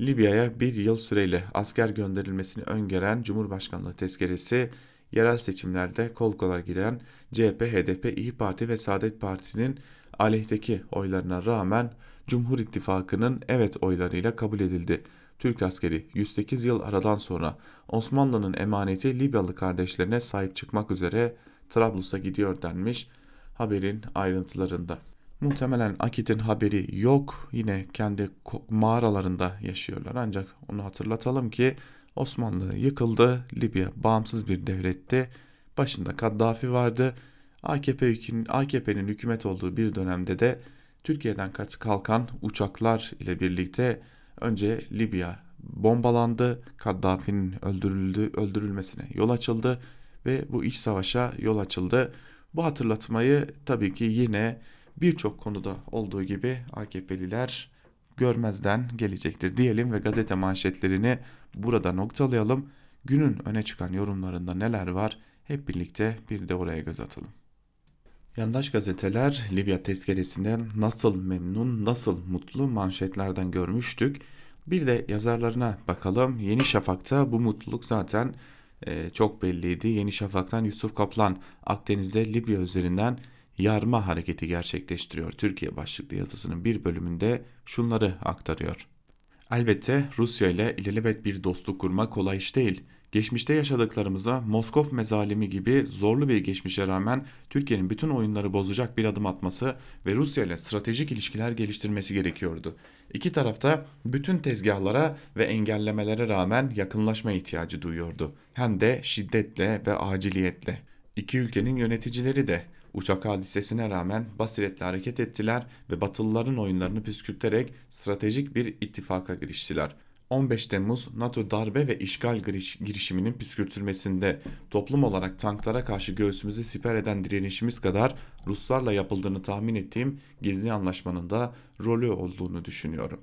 Libya'ya bir yıl süreyle asker gönderilmesini öngören Cumhurbaşkanlığı tezkeresi yerel seçimlerde kol kola giren CHP, HDP, İyi Parti ve Saadet Parti'nin aleyhteki oylarına rağmen Cumhur İttifakı'nın evet oylarıyla kabul edildi. Türk askeri 108 yıl aradan sonra Osmanlı'nın emaneti Libyalı kardeşlerine sahip çıkmak üzere Trablus'a gidiyor denmiş haberin ayrıntılarında. Muhtemelen Akit'in haberi yok. Yine kendi mağaralarında yaşıyorlar. Ancak onu hatırlatalım ki Osmanlı yıkıldı. Libya bağımsız bir devletti. Başında Kaddafi vardı. AKP AKP'nin hükümet olduğu bir dönemde de Türkiye'den kaç kalkan uçaklar ile birlikte önce Libya bombalandı. Kaddafi'nin öldürüldü, öldürülmesine yol açıldı ve bu iç savaşa yol açıldı. Bu hatırlatmayı tabii ki yine birçok konuda olduğu gibi AKP'liler görmezden gelecektir diyelim ve gazete manşetlerini burada noktalayalım. Günün öne çıkan yorumlarında neler var hep birlikte bir de oraya göz atalım. Yandaş gazeteler Libya tezkeresinden nasıl memnun, nasıl mutlu manşetlerden görmüştük. Bir de yazarlarına bakalım. Yeni Şafak'ta bu mutluluk zaten e, çok belliydi. Yeni Şafak'tan Yusuf Kaplan Akdeniz'de Libya üzerinden yarma hareketi gerçekleştiriyor. Türkiye başlıklı yazısının bir bölümünde şunları aktarıyor. Elbette Rusya ile ilelebet bir dostluk kurmak kolay iş değil. Geçmişte yaşadıklarımıza Moskov mezalimi gibi zorlu bir geçmişe rağmen Türkiye'nin bütün oyunları bozacak bir adım atması ve Rusya ile stratejik ilişkiler geliştirmesi gerekiyordu. İki tarafta bütün tezgahlara ve engellemelere rağmen yakınlaşma ihtiyacı duyuyordu. Hem de şiddetle ve aciliyetle. İki ülkenin yöneticileri de uçak hadisesine rağmen basiretle hareket ettiler ve Batılıların oyunlarını püskürterek stratejik bir ittifaka giriştiler. 15 Temmuz NATO darbe ve işgal girişiminin püskürtülmesinde toplum olarak tanklara karşı göğsümüzü siper eden direnişimiz kadar Ruslarla yapıldığını tahmin ettiğim gizli anlaşmanın da rolü olduğunu düşünüyorum.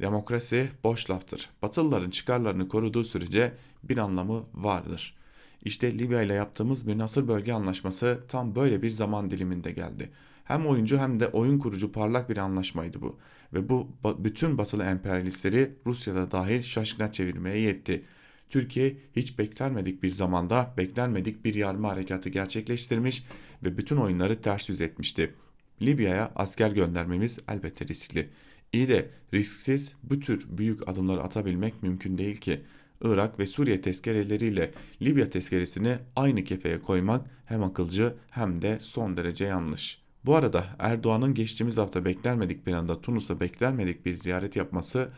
Demokrasi boş laftır. Batılıların çıkarlarını koruduğu sürece bir anlamı vardır. İşte Libya ile yaptığımız münasır bölge anlaşması tam böyle bir zaman diliminde geldi. Hem oyuncu hem de oyun kurucu parlak bir anlaşmaydı bu. Ve bu bütün batılı emperyalistleri Rusya'da dahil şaşkına çevirmeye yetti. Türkiye hiç beklenmedik bir zamanda beklenmedik bir yarma harekatı gerçekleştirmiş ve bütün oyunları ters yüz etmişti. Libya'ya asker göndermemiz elbette riskli. İyi de risksiz bu tür büyük adımları atabilmek mümkün değil ki. Irak ve Suriye tezkereleriyle Libya tezkeresini aynı kefeye koymak hem akılcı hem de son derece yanlış. Bu arada Erdoğan'ın geçtiğimiz hafta beklenmedik bir anda Tunus'a beklenmedik bir ziyaret yapması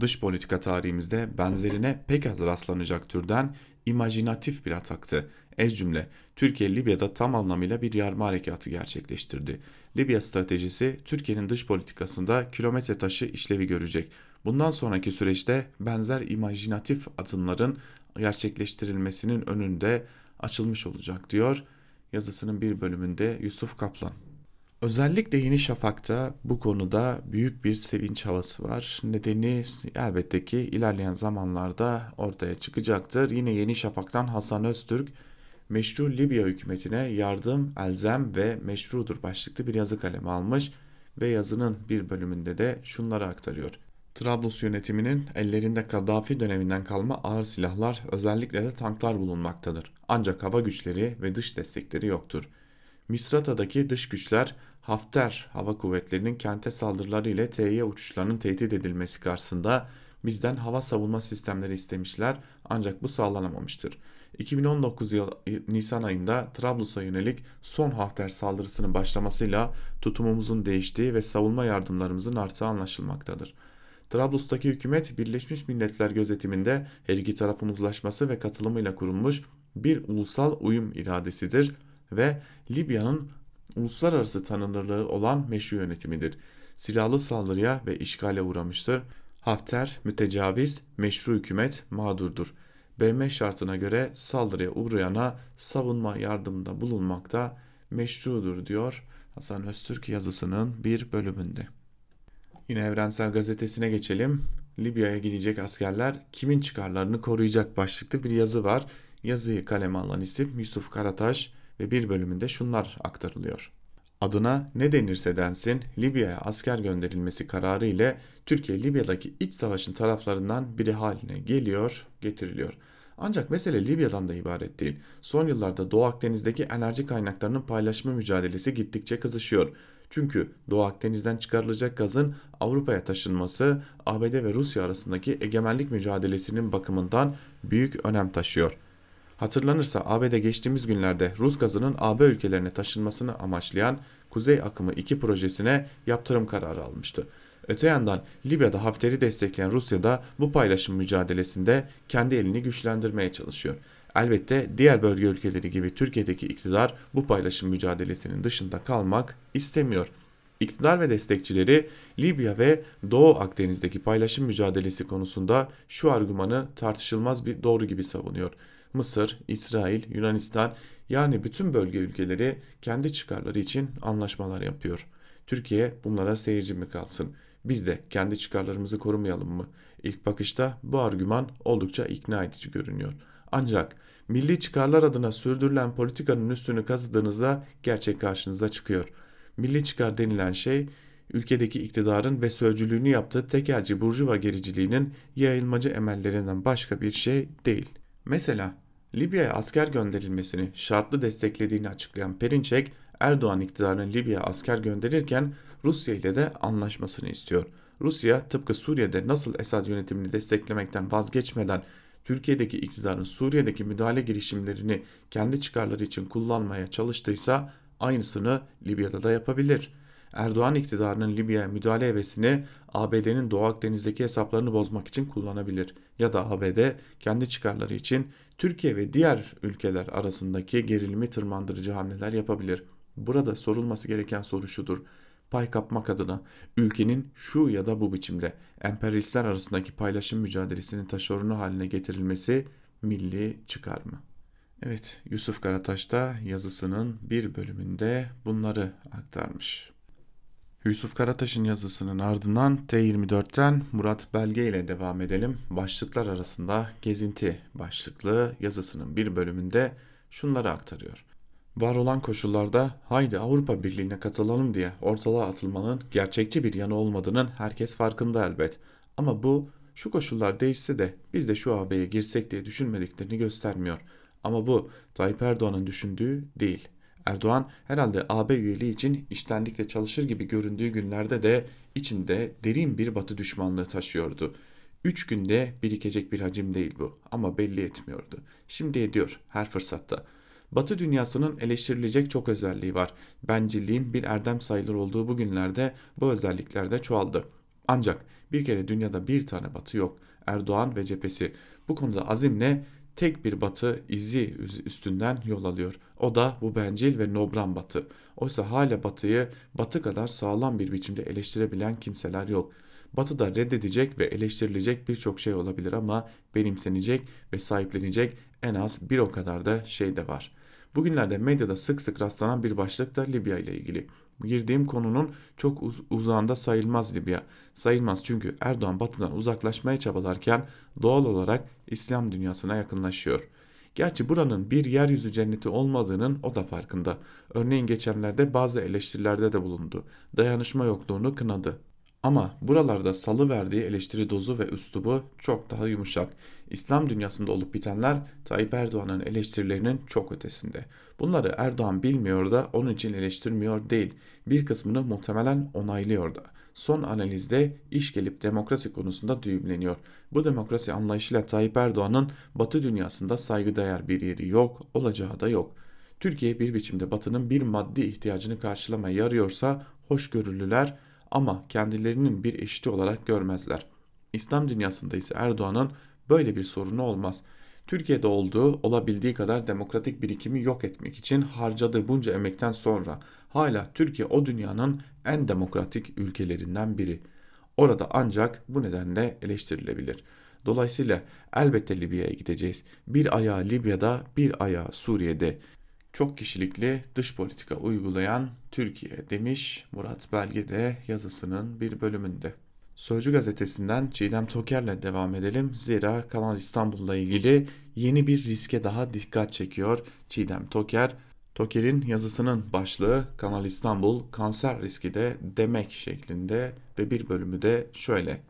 dış politika tarihimizde benzerine pek az rastlanacak türden imajinatif bir ataktı. Ez cümle Türkiye Libya'da tam anlamıyla bir yarma harekatı gerçekleştirdi. Libya stratejisi Türkiye'nin dış politikasında kilometre taşı işlevi görecek. Bundan sonraki süreçte benzer imajinatif adımların gerçekleştirilmesinin önünde açılmış olacak diyor yazısının bir bölümünde Yusuf Kaplan. Özellikle Yeni Şafak'ta bu konuda büyük bir sevinç havası var. Nedeni elbette ki ilerleyen zamanlarda ortaya çıkacaktır. Yine Yeni Şafak'tan Hasan Öztürk meşru Libya hükümetine yardım elzem ve meşrudur başlıklı bir yazı kalemi almış ve yazının bir bölümünde de şunları aktarıyor. Trablus yönetiminin ellerinde Kaddafi döneminden kalma ağır silahlar özellikle de tanklar bulunmaktadır. Ancak hava güçleri ve dış destekleri yoktur. Misrata'daki dış güçler Hafter Hava Kuvvetleri'nin kente saldırıları ile TY uçuşlarının tehdit edilmesi karşısında bizden hava savunma sistemleri istemişler ancak bu sağlanamamıştır. 2019 yıl Nisan ayında Trablus'a yönelik son Hafter saldırısının başlamasıyla tutumumuzun değiştiği ve savunma yardımlarımızın artacağı anlaşılmaktadır. Trablus'taki hükümet Birleşmiş Milletler gözetiminde her iki tarafın uzlaşması ve katılımıyla kurulmuş bir ulusal uyum iradesidir ve Libya'nın uluslararası tanınırlığı olan meşru yönetimidir. Silahlı saldırıya ve işgale uğramıştır. Hafter mütecaviz, meşru hükümet mağdurdur. BM şartına göre saldırıya uğrayana savunma yardımında bulunmakta meşrudur diyor Hasan Öztürk yazısının bir bölümünde. Yine Evrensel Gazetesi'ne geçelim. Libya'ya gidecek askerler kimin çıkarlarını koruyacak başlıklı bir yazı var. Yazıyı kaleme alan isim Yusuf Karataş ve bir bölümünde şunlar aktarılıyor. Adına ne denirse densin Libya'ya asker gönderilmesi kararı ile Türkiye Libya'daki iç savaşın taraflarından biri haline geliyor, getiriliyor. Ancak mesele Libya'dan da ibaret değil. Son yıllarda Doğu Akdeniz'deki enerji kaynaklarının paylaşma mücadelesi gittikçe kızışıyor. Çünkü Doğu Akdeniz'den çıkarılacak gazın Avrupa'ya taşınması ABD ve Rusya arasındaki egemenlik mücadelesinin bakımından büyük önem taşıyor. Hatırlanırsa ABD geçtiğimiz günlerde Rus gazının AB ülkelerine taşınmasını amaçlayan Kuzey Akımı 2 projesine yaptırım kararı almıştı. Öte yandan Libya'da Hafter'i destekleyen Rusya da bu paylaşım mücadelesinde kendi elini güçlendirmeye çalışıyor. Elbette diğer bölge ülkeleri gibi Türkiye'deki iktidar bu paylaşım mücadelesinin dışında kalmak istemiyor. İktidar ve destekçileri Libya ve Doğu Akdeniz'deki paylaşım mücadelesi konusunda şu argümanı tartışılmaz bir doğru gibi savunuyor. Mısır, İsrail, Yunanistan yani bütün bölge ülkeleri kendi çıkarları için anlaşmalar yapıyor. Türkiye bunlara seyirci mi kalsın? Biz de kendi çıkarlarımızı korumayalım mı? İlk bakışta bu argüman oldukça ikna edici görünüyor. Ancak milli çıkarlar adına sürdürülen politikanın üstünü kazıdığınızda gerçek karşınıza çıkıyor. Milli çıkar denilen şey ülkedeki iktidarın ve sözcülüğünü yaptığı tekelci burjuva gericiliğinin yayılmacı emellerinden başka bir şey değil. Mesela Libya'ya asker gönderilmesini şartlı desteklediğini açıklayan Perinçek, Erdoğan iktidarının Libya'ya asker gönderirken Rusya ile de anlaşmasını istiyor. Rusya tıpkı Suriye'de nasıl Esad yönetimini desteklemekten vazgeçmeden Türkiye'deki iktidarın Suriye'deki müdahale girişimlerini kendi çıkarları için kullanmaya çalıştıysa aynısını Libya'da da yapabilir. Erdoğan iktidarının Libya'ya müdahale hevesini ABD'nin Doğu Akdeniz'deki hesaplarını bozmak için kullanabilir. Ya da ABD kendi çıkarları için Türkiye ve diğer ülkeler arasındaki gerilimi tırmandırıcı hamleler yapabilir. Burada sorulması gereken soru şudur. Pay kapmak adına ülkenin şu ya da bu biçimde emperyalistler arasındaki paylaşım mücadelesinin taşeronu haline getirilmesi milli çıkar mı? Evet, Yusuf Karataş da yazısının bir bölümünde bunları aktarmış. Yusuf Karataş'ın yazısının ardından T24'ten Murat Belge ile devam edelim. Başlıklar arasında gezinti başlıklı yazısının bir bölümünde şunları aktarıyor. Var olan koşullarda haydi Avrupa Birliği'ne katılalım diye ortalığa atılmanın gerçekçi bir yanı olmadığının herkes farkında elbet. Ama bu şu koşullar değişse de biz de şu AB'ye girsek diye düşünmediklerini göstermiyor. Ama bu Tayyip Erdoğan'ın düşündüğü değil.'' Erdoğan herhalde AB üyeliği için iştenlikle çalışır gibi göründüğü günlerde de içinde derin bir batı düşmanlığı taşıyordu. Üç günde birikecek bir hacim değil bu ama belli etmiyordu. Şimdi ediyor her fırsatta. Batı dünyasının eleştirilecek çok özelliği var. Bencilliğin bir erdem sayılır olduğu bu günlerde bu özellikler de çoğaldı. Ancak bir kere dünyada bir tane batı yok. Erdoğan ve cephesi. Bu konuda azimle tek bir batı izi üstünden yol alıyor. O da bu bencil ve nobran batı. Oysa hala batıyı batı kadar sağlam bir biçimde eleştirebilen kimseler yok. Batıda reddedecek ve eleştirilecek birçok şey olabilir ama benimsenecek ve sahiplenecek en az bir o kadar da şey de var. Bugünlerde medyada sık sık rastlanan bir başlık da Libya ile ilgili. Girdiğim konunun çok uz uzağında sayılmaz Libya. Sayılmaz çünkü Erdoğan batıdan uzaklaşmaya çabalarken doğal olarak İslam dünyasına yakınlaşıyor. Gerçi buranın bir yeryüzü cenneti olmadığının o da farkında. Örneğin geçenlerde bazı eleştirilerde de bulundu. Dayanışma yokluğunu kınadı. Ama buralarda salı verdiği eleştiri dozu ve üslubu çok daha yumuşak. İslam dünyasında olup bitenler Tayyip Erdoğan'ın eleştirilerinin çok ötesinde. Bunları Erdoğan bilmiyor da onun için eleştirmiyor değil. Bir kısmını muhtemelen onaylıyor da. Son analizde iş gelip demokrasi konusunda düğümleniyor. Bu demokrasi anlayışıyla Tayyip Erdoğan'ın Batı dünyasında saygıdeğer bir yeri yok, olacağı da yok. Türkiye bir biçimde Batı'nın bir maddi ihtiyacını karşılamaya yarıyorsa hoşgörülüler ama kendilerinin bir eşiti olarak görmezler. İslam dünyasında ise Erdoğan'ın böyle bir sorunu olmaz. Türkiye'de olduğu olabildiği kadar demokratik birikimi yok etmek için harcadığı bunca emekten sonra hala Türkiye o dünyanın en demokratik ülkelerinden biri. Orada ancak bu nedenle eleştirilebilir. Dolayısıyla elbette Libya'ya gideceğiz. Bir ayağı Libya'da, bir ayağı Suriye'de çok kişilikli dış politika uygulayan Türkiye demiş Murat Belge de yazısının bir bölümünde. Sözcü gazetesinden Çiğdem Toker'le devam edelim. Zira Kanal İstanbul'la ilgili yeni bir riske daha dikkat çekiyor Çiğdem Toker. Toker'in yazısının başlığı Kanal İstanbul kanser riski de demek şeklinde ve bir bölümü de şöyle.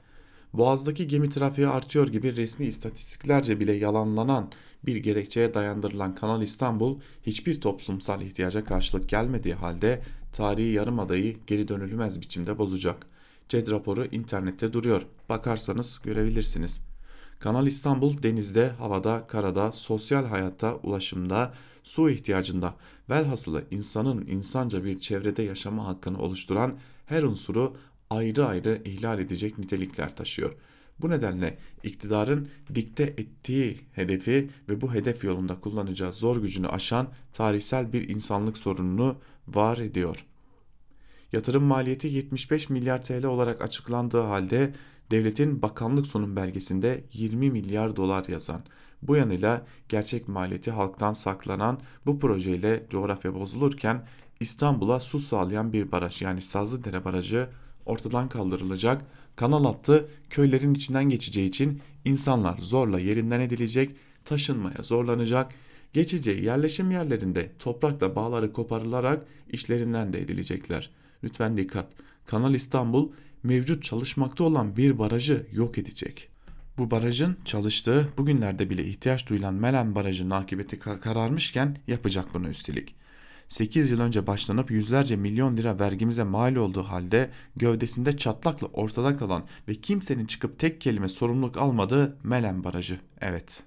Boğaz'daki gemi trafiği artıyor gibi resmi istatistiklerce bile yalanlanan bir gerekçeye dayandırılan Kanal İstanbul hiçbir toplumsal ihtiyaca karşılık gelmediği halde tarihi yarımadayı geri dönülmez biçimde bozacak. CED raporu internette duruyor. Bakarsanız görebilirsiniz. Kanal İstanbul denizde, havada, karada, sosyal hayatta, ulaşımda, su ihtiyacında, velhasılı insanın insanca bir çevrede yaşama hakkını oluşturan her unsuru ayrı ayrı ihlal edecek nitelikler taşıyor. Bu nedenle iktidarın dikte ettiği hedefi ve bu hedef yolunda kullanacağı zor gücünü aşan tarihsel bir insanlık sorununu var ediyor. Yatırım maliyeti 75 milyar TL olarak açıklandığı halde devletin bakanlık sunum belgesinde 20 milyar dolar yazan, bu yanıyla gerçek maliyeti halktan saklanan bu projeyle coğrafya bozulurken İstanbul'a su sağlayan bir baraj yani Sazlıdere Barajı ortadan kaldırılacak, kanal hattı köylerin içinden geçeceği için insanlar zorla yerinden edilecek, taşınmaya zorlanacak, geçeceği yerleşim yerlerinde toprakla bağları koparılarak işlerinden de edilecekler. Lütfen dikkat. Kanal İstanbul mevcut çalışmakta olan bir barajı yok edecek. Bu barajın çalıştığı bugünlerde bile ihtiyaç duyulan Melen Barajı'nın akıbeti kararmışken yapacak bunu üstelik. 8 yıl önce başlanıp yüzlerce milyon lira vergimize mal olduğu halde gövdesinde çatlakla ortada kalan ve kimsenin çıkıp tek kelime sorumluluk almadığı Melen Barajı. Evet.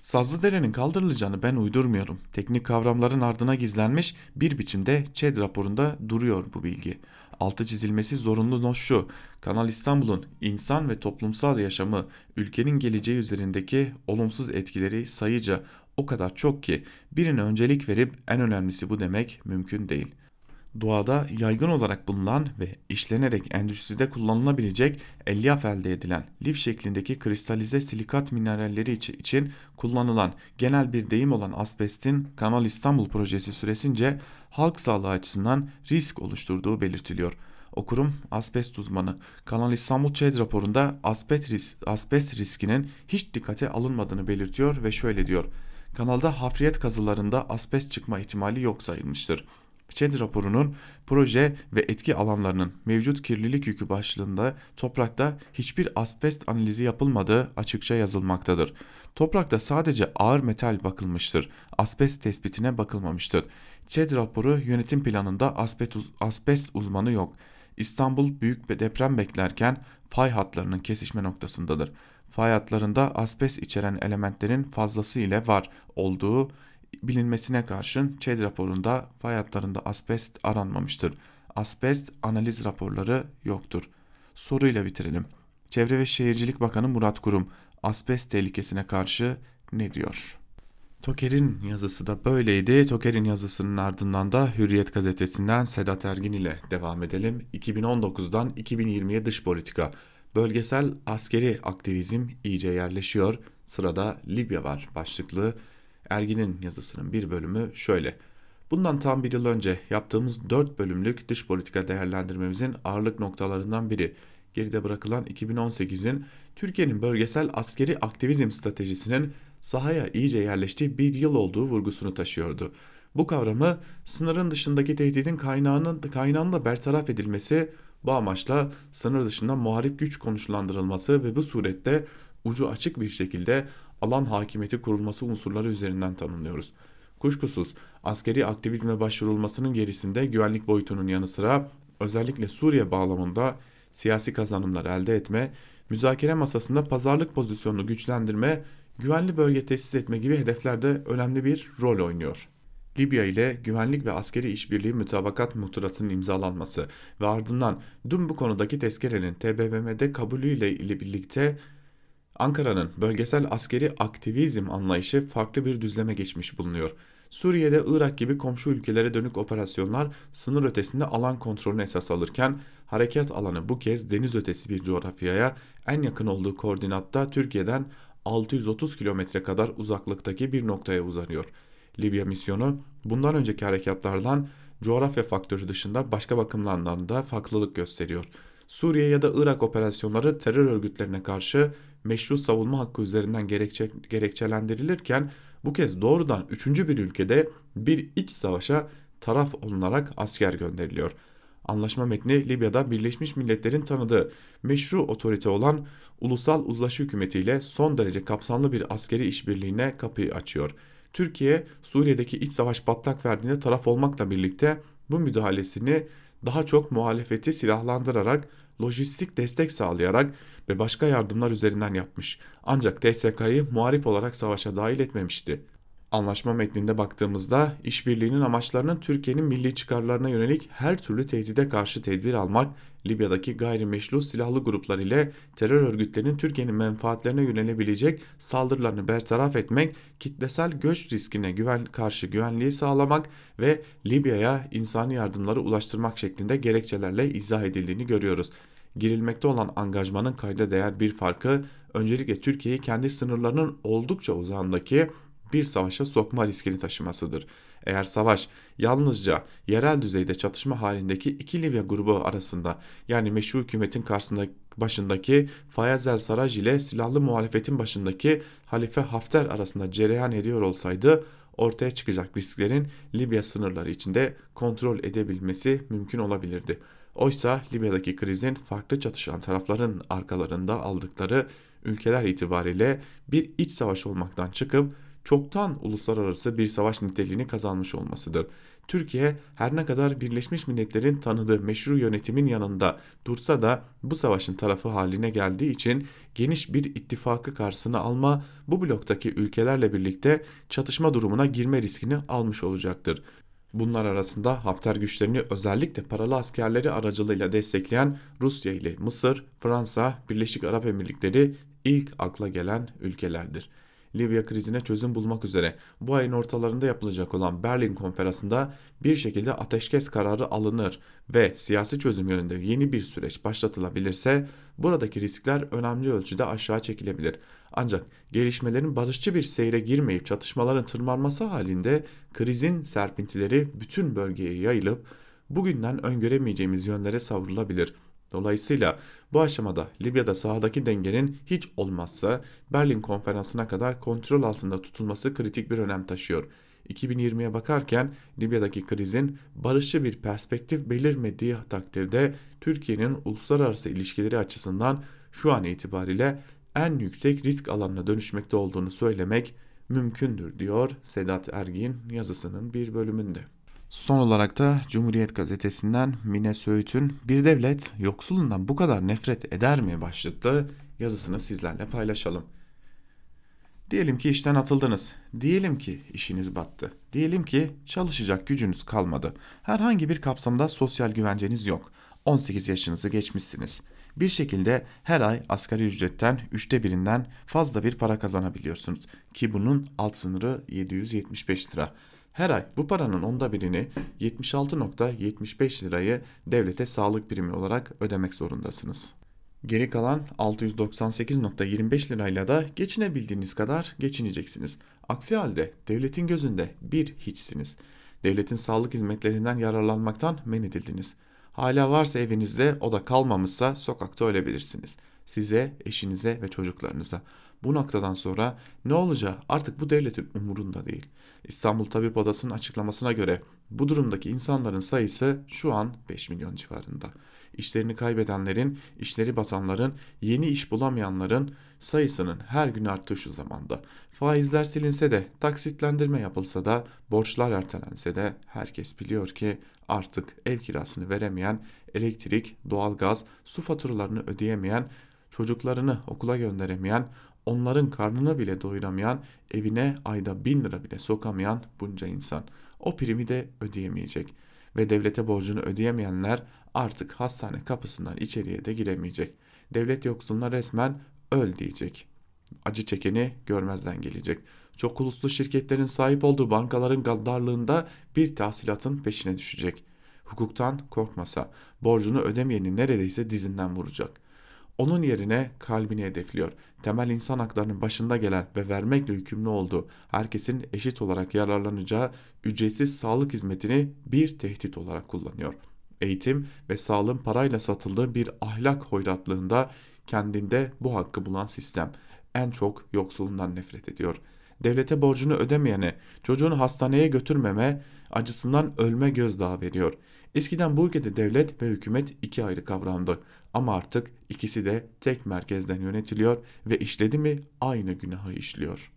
Sazlıdere'nin kaldırılacağını ben uydurmuyorum. Teknik kavramların ardına gizlenmiş bir biçimde ÇED raporunda duruyor bu bilgi. Altı çizilmesi zorunlu not şu. Kanal İstanbul'un insan ve toplumsal yaşamı, ülkenin geleceği üzerindeki olumsuz etkileri sayıca o kadar çok ki birine öncelik verip en önemlisi bu demek mümkün değil. Doğada yaygın olarak bulunan ve işlenerek endüstride kullanılabilecek elyaf elde edilen lif şeklindeki kristalize silikat mineralleri için kullanılan genel bir deyim olan asbestin Kanal İstanbul projesi süresince halk sağlığı açısından risk oluşturduğu belirtiliyor. Okurum asbest uzmanı Kanal İstanbul ÇED raporunda asbest, ris asbest riskinin hiç dikkate alınmadığını belirtiyor ve şöyle diyor. Kanalda hafriyet kazılarında asbest çıkma ihtimali yok sayılmıştır. ÇED raporunun proje ve etki alanlarının mevcut kirlilik yükü başlığında toprakta hiçbir asbest analizi yapılmadığı açıkça yazılmaktadır. Toprakta sadece ağır metal bakılmıştır. Asbest tespitine bakılmamıştır. ÇED raporu yönetim planında asbest, uzmanı yok. İstanbul büyük bir deprem beklerken fay hatlarının kesişme noktasındadır. Fay hatlarında asbest içeren elementlerin fazlası ile var olduğu bilinmesine karşın ÇED raporunda fay hatlarında asbest aranmamıştır. Asbest analiz raporları yoktur. Soruyla bitirelim. Çevre ve Şehircilik Bakanı Murat Kurum asbest tehlikesine karşı ne diyor? Toker'in yazısı da böyleydi. Toker'in yazısının ardından da Hürriyet gazetesinden Sedat Ergin ile devam edelim. 2019'dan 2020'ye dış politika. Bölgesel askeri aktivizm iyice yerleşiyor. Sırada Libya var başlıklı Ergin'in yazısının bir bölümü şöyle. Bundan tam bir yıl önce yaptığımız 4 bölümlük dış politika değerlendirmemizin ağırlık noktalarından biri geride bırakılan 2018'in Türkiye'nin bölgesel askeri aktivizm stratejisinin sahaya iyice yerleştiği bir yıl olduğu vurgusunu taşıyordu. Bu kavramı sınırın dışındaki tehdidin kaynağının kaynağında bertaraf edilmesi, bu amaçla sınır dışında muharip güç konuşlandırılması ve bu surette ucu açık bir şekilde alan hakimiyeti kurulması unsurları üzerinden tanımlıyoruz. Kuşkusuz askeri aktivizme başvurulmasının gerisinde güvenlik boyutunun yanı sıra özellikle Suriye bağlamında siyasi kazanımlar elde etme, müzakere masasında pazarlık pozisyonunu güçlendirme, güvenli bölge tesis etme gibi hedeflerde önemli bir rol oynuyor. Libya ile güvenlik ve askeri işbirliği mütabakat muhtıratının imzalanması ve ardından dün bu konudaki tezkerenin TBMM'de kabulüyle ile birlikte Ankara'nın bölgesel askeri aktivizm anlayışı farklı bir düzleme geçmiş bulunuyor. Suriye'de Irak gibi komşu ülkelere dönük operasyonlar sınır ötesinde alan kontrolünü esas alırken harekat alanı bu kez deniz ötesi bir coğrafyaya en yakın olduğu koordinatta Türkiye'den 630 kilometre kadar uzaklıktaki bir noktaya uzanıyor. Libya misyonu bundan önceki harekatlardan coğrafya faktörü dışında başka bakımlardan da farklılık gösteriyor. Suriye ya da Irak operasyonları terör örgütlerine karşı meşru savunma hakkı üzerinden gerekçe, gerekçelendirilirken bu kez doğrudan üçüncü bir ülkede bir iç savaşa taraf olunarak asker gönderiliyor. Anlaşma metni Libya'da Birleşmiş Milletler'in tanıdığı meşru otorite olan Ulusal Uzlaşı Hükümeti ile son derece kapsamlı bir askeri işbirliğine kapıyı açıyor. Türkiye Suriye'deki iç savaş patlak verdiğinde taraf olmakla birlikte bu müdahalesini daha çok muhalefeti silahlandırarak lojistik destek sağlayarak ve başka yardımlar üzerinden yapmış. Ancak TSK'yı muharip olarak savaşa dahil etmemişti. Anlaşma metninde baktığımızda işbirliğinin amaçlarının Türkiye'nin milli çıkarlarına yönelik her türlü tehdide karşı tedbir almak, Libya'daki gayrimeşru silahlı gruplar ile terör örgütlerinin Türkiye'nin menfaatlerine yönelebilecek saldırılarını bertaraf etmek, kitlesel göç riskine güven, karşı güvenliği sağlamak ve Libya'ya insani yardımları ulaştırmak şeklinde gerekçelerle izah edildiğini görüyoruz. Girilmekte olan angajmanın kayda değer bir farkı öncelikle Türkiye'yi kendi sınırlarının oldukça uzağındaki bir savaşa sokma riskini taşımasıdır. Eğer savaş yalnızca yerel düzeyde çatışma halindeki iki Libya grubu arasında yani meşru hükümetin karşısında başındaki Fayez el Saraj ile silahlı muhalefetin başındaki Halife Hafter arasında cereyan ediyor olsaydı ortaya çıkacak risklerin Libya sınırları içinde kontrol edebilmesi mümkün olabilirdi. Oysa Libya'daki krizin farklı çatışan tarafların arkalarında aldıkları ülkeler itibariyle bir iç savaş olmaktan çıkıp çoktan uluslararası bir savaş niteliğini kazanmış olmasıdır. Türkiye her ne kadar Birleşmiş Milletler'in tanıdığı meşru yönetimin yanında dursa da bu savaşın tarafı haline geldiği için geniş bir ittifakı karşısına alma, bu bloktaki ülkelerle birlikte çatışma durumuna girme riskini almış olacaktır. Bunlar arasında Hafter güçlerini özellikle paralı askerleri aracılığıyla destekleyen Rusya ile Mısır, Fransa, Birleşik Arap Emirlikleri ilk akla gelen ülkelerdir. Libya krizine çözüm bulmak üzere bu ayın ortalarında yapılacak olan Berlin konferansında bir şekilde ateşkes kararı alınır ve siyasi çözüm yönünde yeni bir süreç başlatılabilirse buradaki riskler önemli ölçüde aşağı çekilebilir. Ancak gelişmelerin barışçı bir seyre girmeyip çatışmaların tırmanması halinde krizin serpintileri bütün bölgeye yayılıp bugünden öngöremeyeceğimiz yönlere savrulabilir. Dolayısıyla bu aşamada Libya'da sahadaki dengenin hiç olmazsa Berlin konferansına kadar kontrol altında tutulması kritik bir önem taşıyor. 2020'ye bakarken Libya'daki krizin barışçı bir perspektif belirmediği takdirde Türkiye'nin uluslararası ilişkileri açısından şu an itibariyle en yüksek risk alanına dönüşmekte olduğunu söylemek mümkündür diyor Sedat Ergin yazısının bir bölümünde. Son olarak da Cumhuriyet Gazetesi'nden Mine Söğüt'ün Bir devlet yoksulundan bu kadar nefret eder mi başlıklı yazısını sizlerle paylaşalım. Diyelim ki işten atıldınız. Diyelim ki işiniz battı. Diyelim ki çalışacak gücünüz kalmadı. Herhangi bir kapsamda sosyal güvenceniz yok. 18 yaşınızı geçmişsiniz. Bir şekilde her ay asgari ücretten üçte birinden fazla bir para kazanabiliyorsunuz. Ki bunun alt sınırı 775 lira. Her ay bu paranın onda birini 76.75 lirayı devlete sağlık primi olarak ödemek zorundasınız. Geri kalan 698.25 lirayla da geçinebildiğiniz kadar geçineceksiniz. Aksi halde devletin gözünde bir hiçsiniz. Devletin sağlık hizmetlerinden yararlanmaktan men edildiniz. Hala varsa evinizde o da kalmamışsa sokakta ölebilirsiniz. Size, eşinize ve çocuklarınıza. Bu noktadan sonra ne olacağı artık bu devletin umurunda değil. İstanbul Tabip Odası'nın açıklamasına göre bu durumdaki insanların sayısı şu an 5 milyon civarında. İşlerini kaybedenlerin, işleri batanların, yeni iş bulamayanların sayısının her gün arttığı şu zamanda. Faizler silinse de, taksitlendirme yapılsa da, borçlar ertelense de herkes biliyor ki artık ev kirasını veremeyen, elektrik, doğalgaz, su faturalarını ödeyemeyen, çocuklarını okula gönderemeyen, onların karnını bile doyuramayan, evine ayda bin lira bile sokamayan bunca insan. O primi de ödeyemeyecek. Ve devlete borcunu ödeyemeyenler artık hastane kapısından içeriye de giremeyecek. Devlet yoksuluna resmen öl diyecek. Acı çekeni görmezden gelecek. Çok uluslu şirketlerin sahip olduğu bankaların gaddarlığında bir tahsilatın peşine düşecek. Hukuktan korkmasa borcunu ödemeyeni neredeyse dizinden vuracak. Onun yerine kalbini hedefliyor. Temel insan haklarının başında gelen ve vermekle yükümlü olduğu herkesin eşit olarak yararlanacağı ücretsiz sağlık hizmetini bir tehdit olarak kullanıyor. Eğitim ve sağlığın parayla satıldığı bir ahlak hoyratlığında kendinde bu hakkı bulan sistem en çok yoksulundan nefret ediyor. Devlete borcunu ödemeyene, çocuğunu hastaneye götürmeme, acısından ölme gözdağı veriyor. Eskiden bu ülkede devlet ve hükümet iki ayrı kavramdı ama artık ikisi de tek merkezden yönetiliyor ve işledi mi aynı günahı işliyor.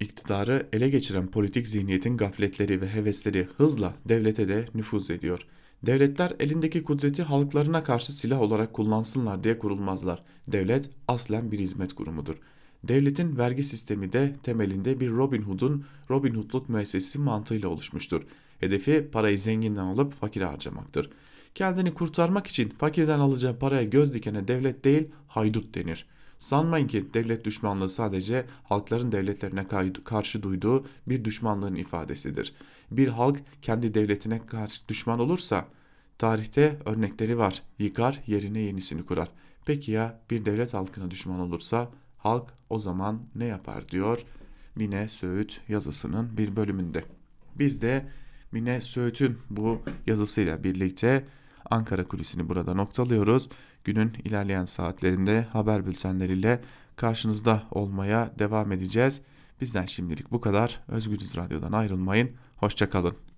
İktidarı ele geçiren politik zihniyetin gafletleri ve hevesleri hızla devlete de nüfuz ediyor. Devletler elindeki kudreti halklarına karşı silah olarak kullansınlar diye kurulmazlar. Devlet aslen bir hizmet kurumudur. Devletin vergi sistemi de temelinde bir Robin Hood'un Robin Hood'luk müessesesi mantığıyla oluşmuştur. Hedefi parayı zenginden alıp fakire harcamaktır. Kendini kurtarmak için fakirden alacağı paraya göz dikene devlet değil haydut denir. Sanmayın ki devlet düşmanlığı sadece halkların devletlerine karşı duyduğu bir düşmanlığın ifadesidir. Bir halk kendi devletine karşı düşman olursa tarihte örnekleri var. Yıkar yerine yenisini kurar. Peki ya bir devlet halkına düşman olursa halk o zaman ne yapar diyor Mine Söğüt yazısının bir bölümünde. Biz de Mine Söğüt'ün bu yazısıyla birlikte Ankara kulisini burada noktalıyoruz. Günün ilerleyen saatlerinde haber bültenleriyle karşınızda olmaya devam edeceğiz. Bizden şimdilik bu kadar. Özgürüz Radyo'dan ayrılmayın. Hoşçakalın.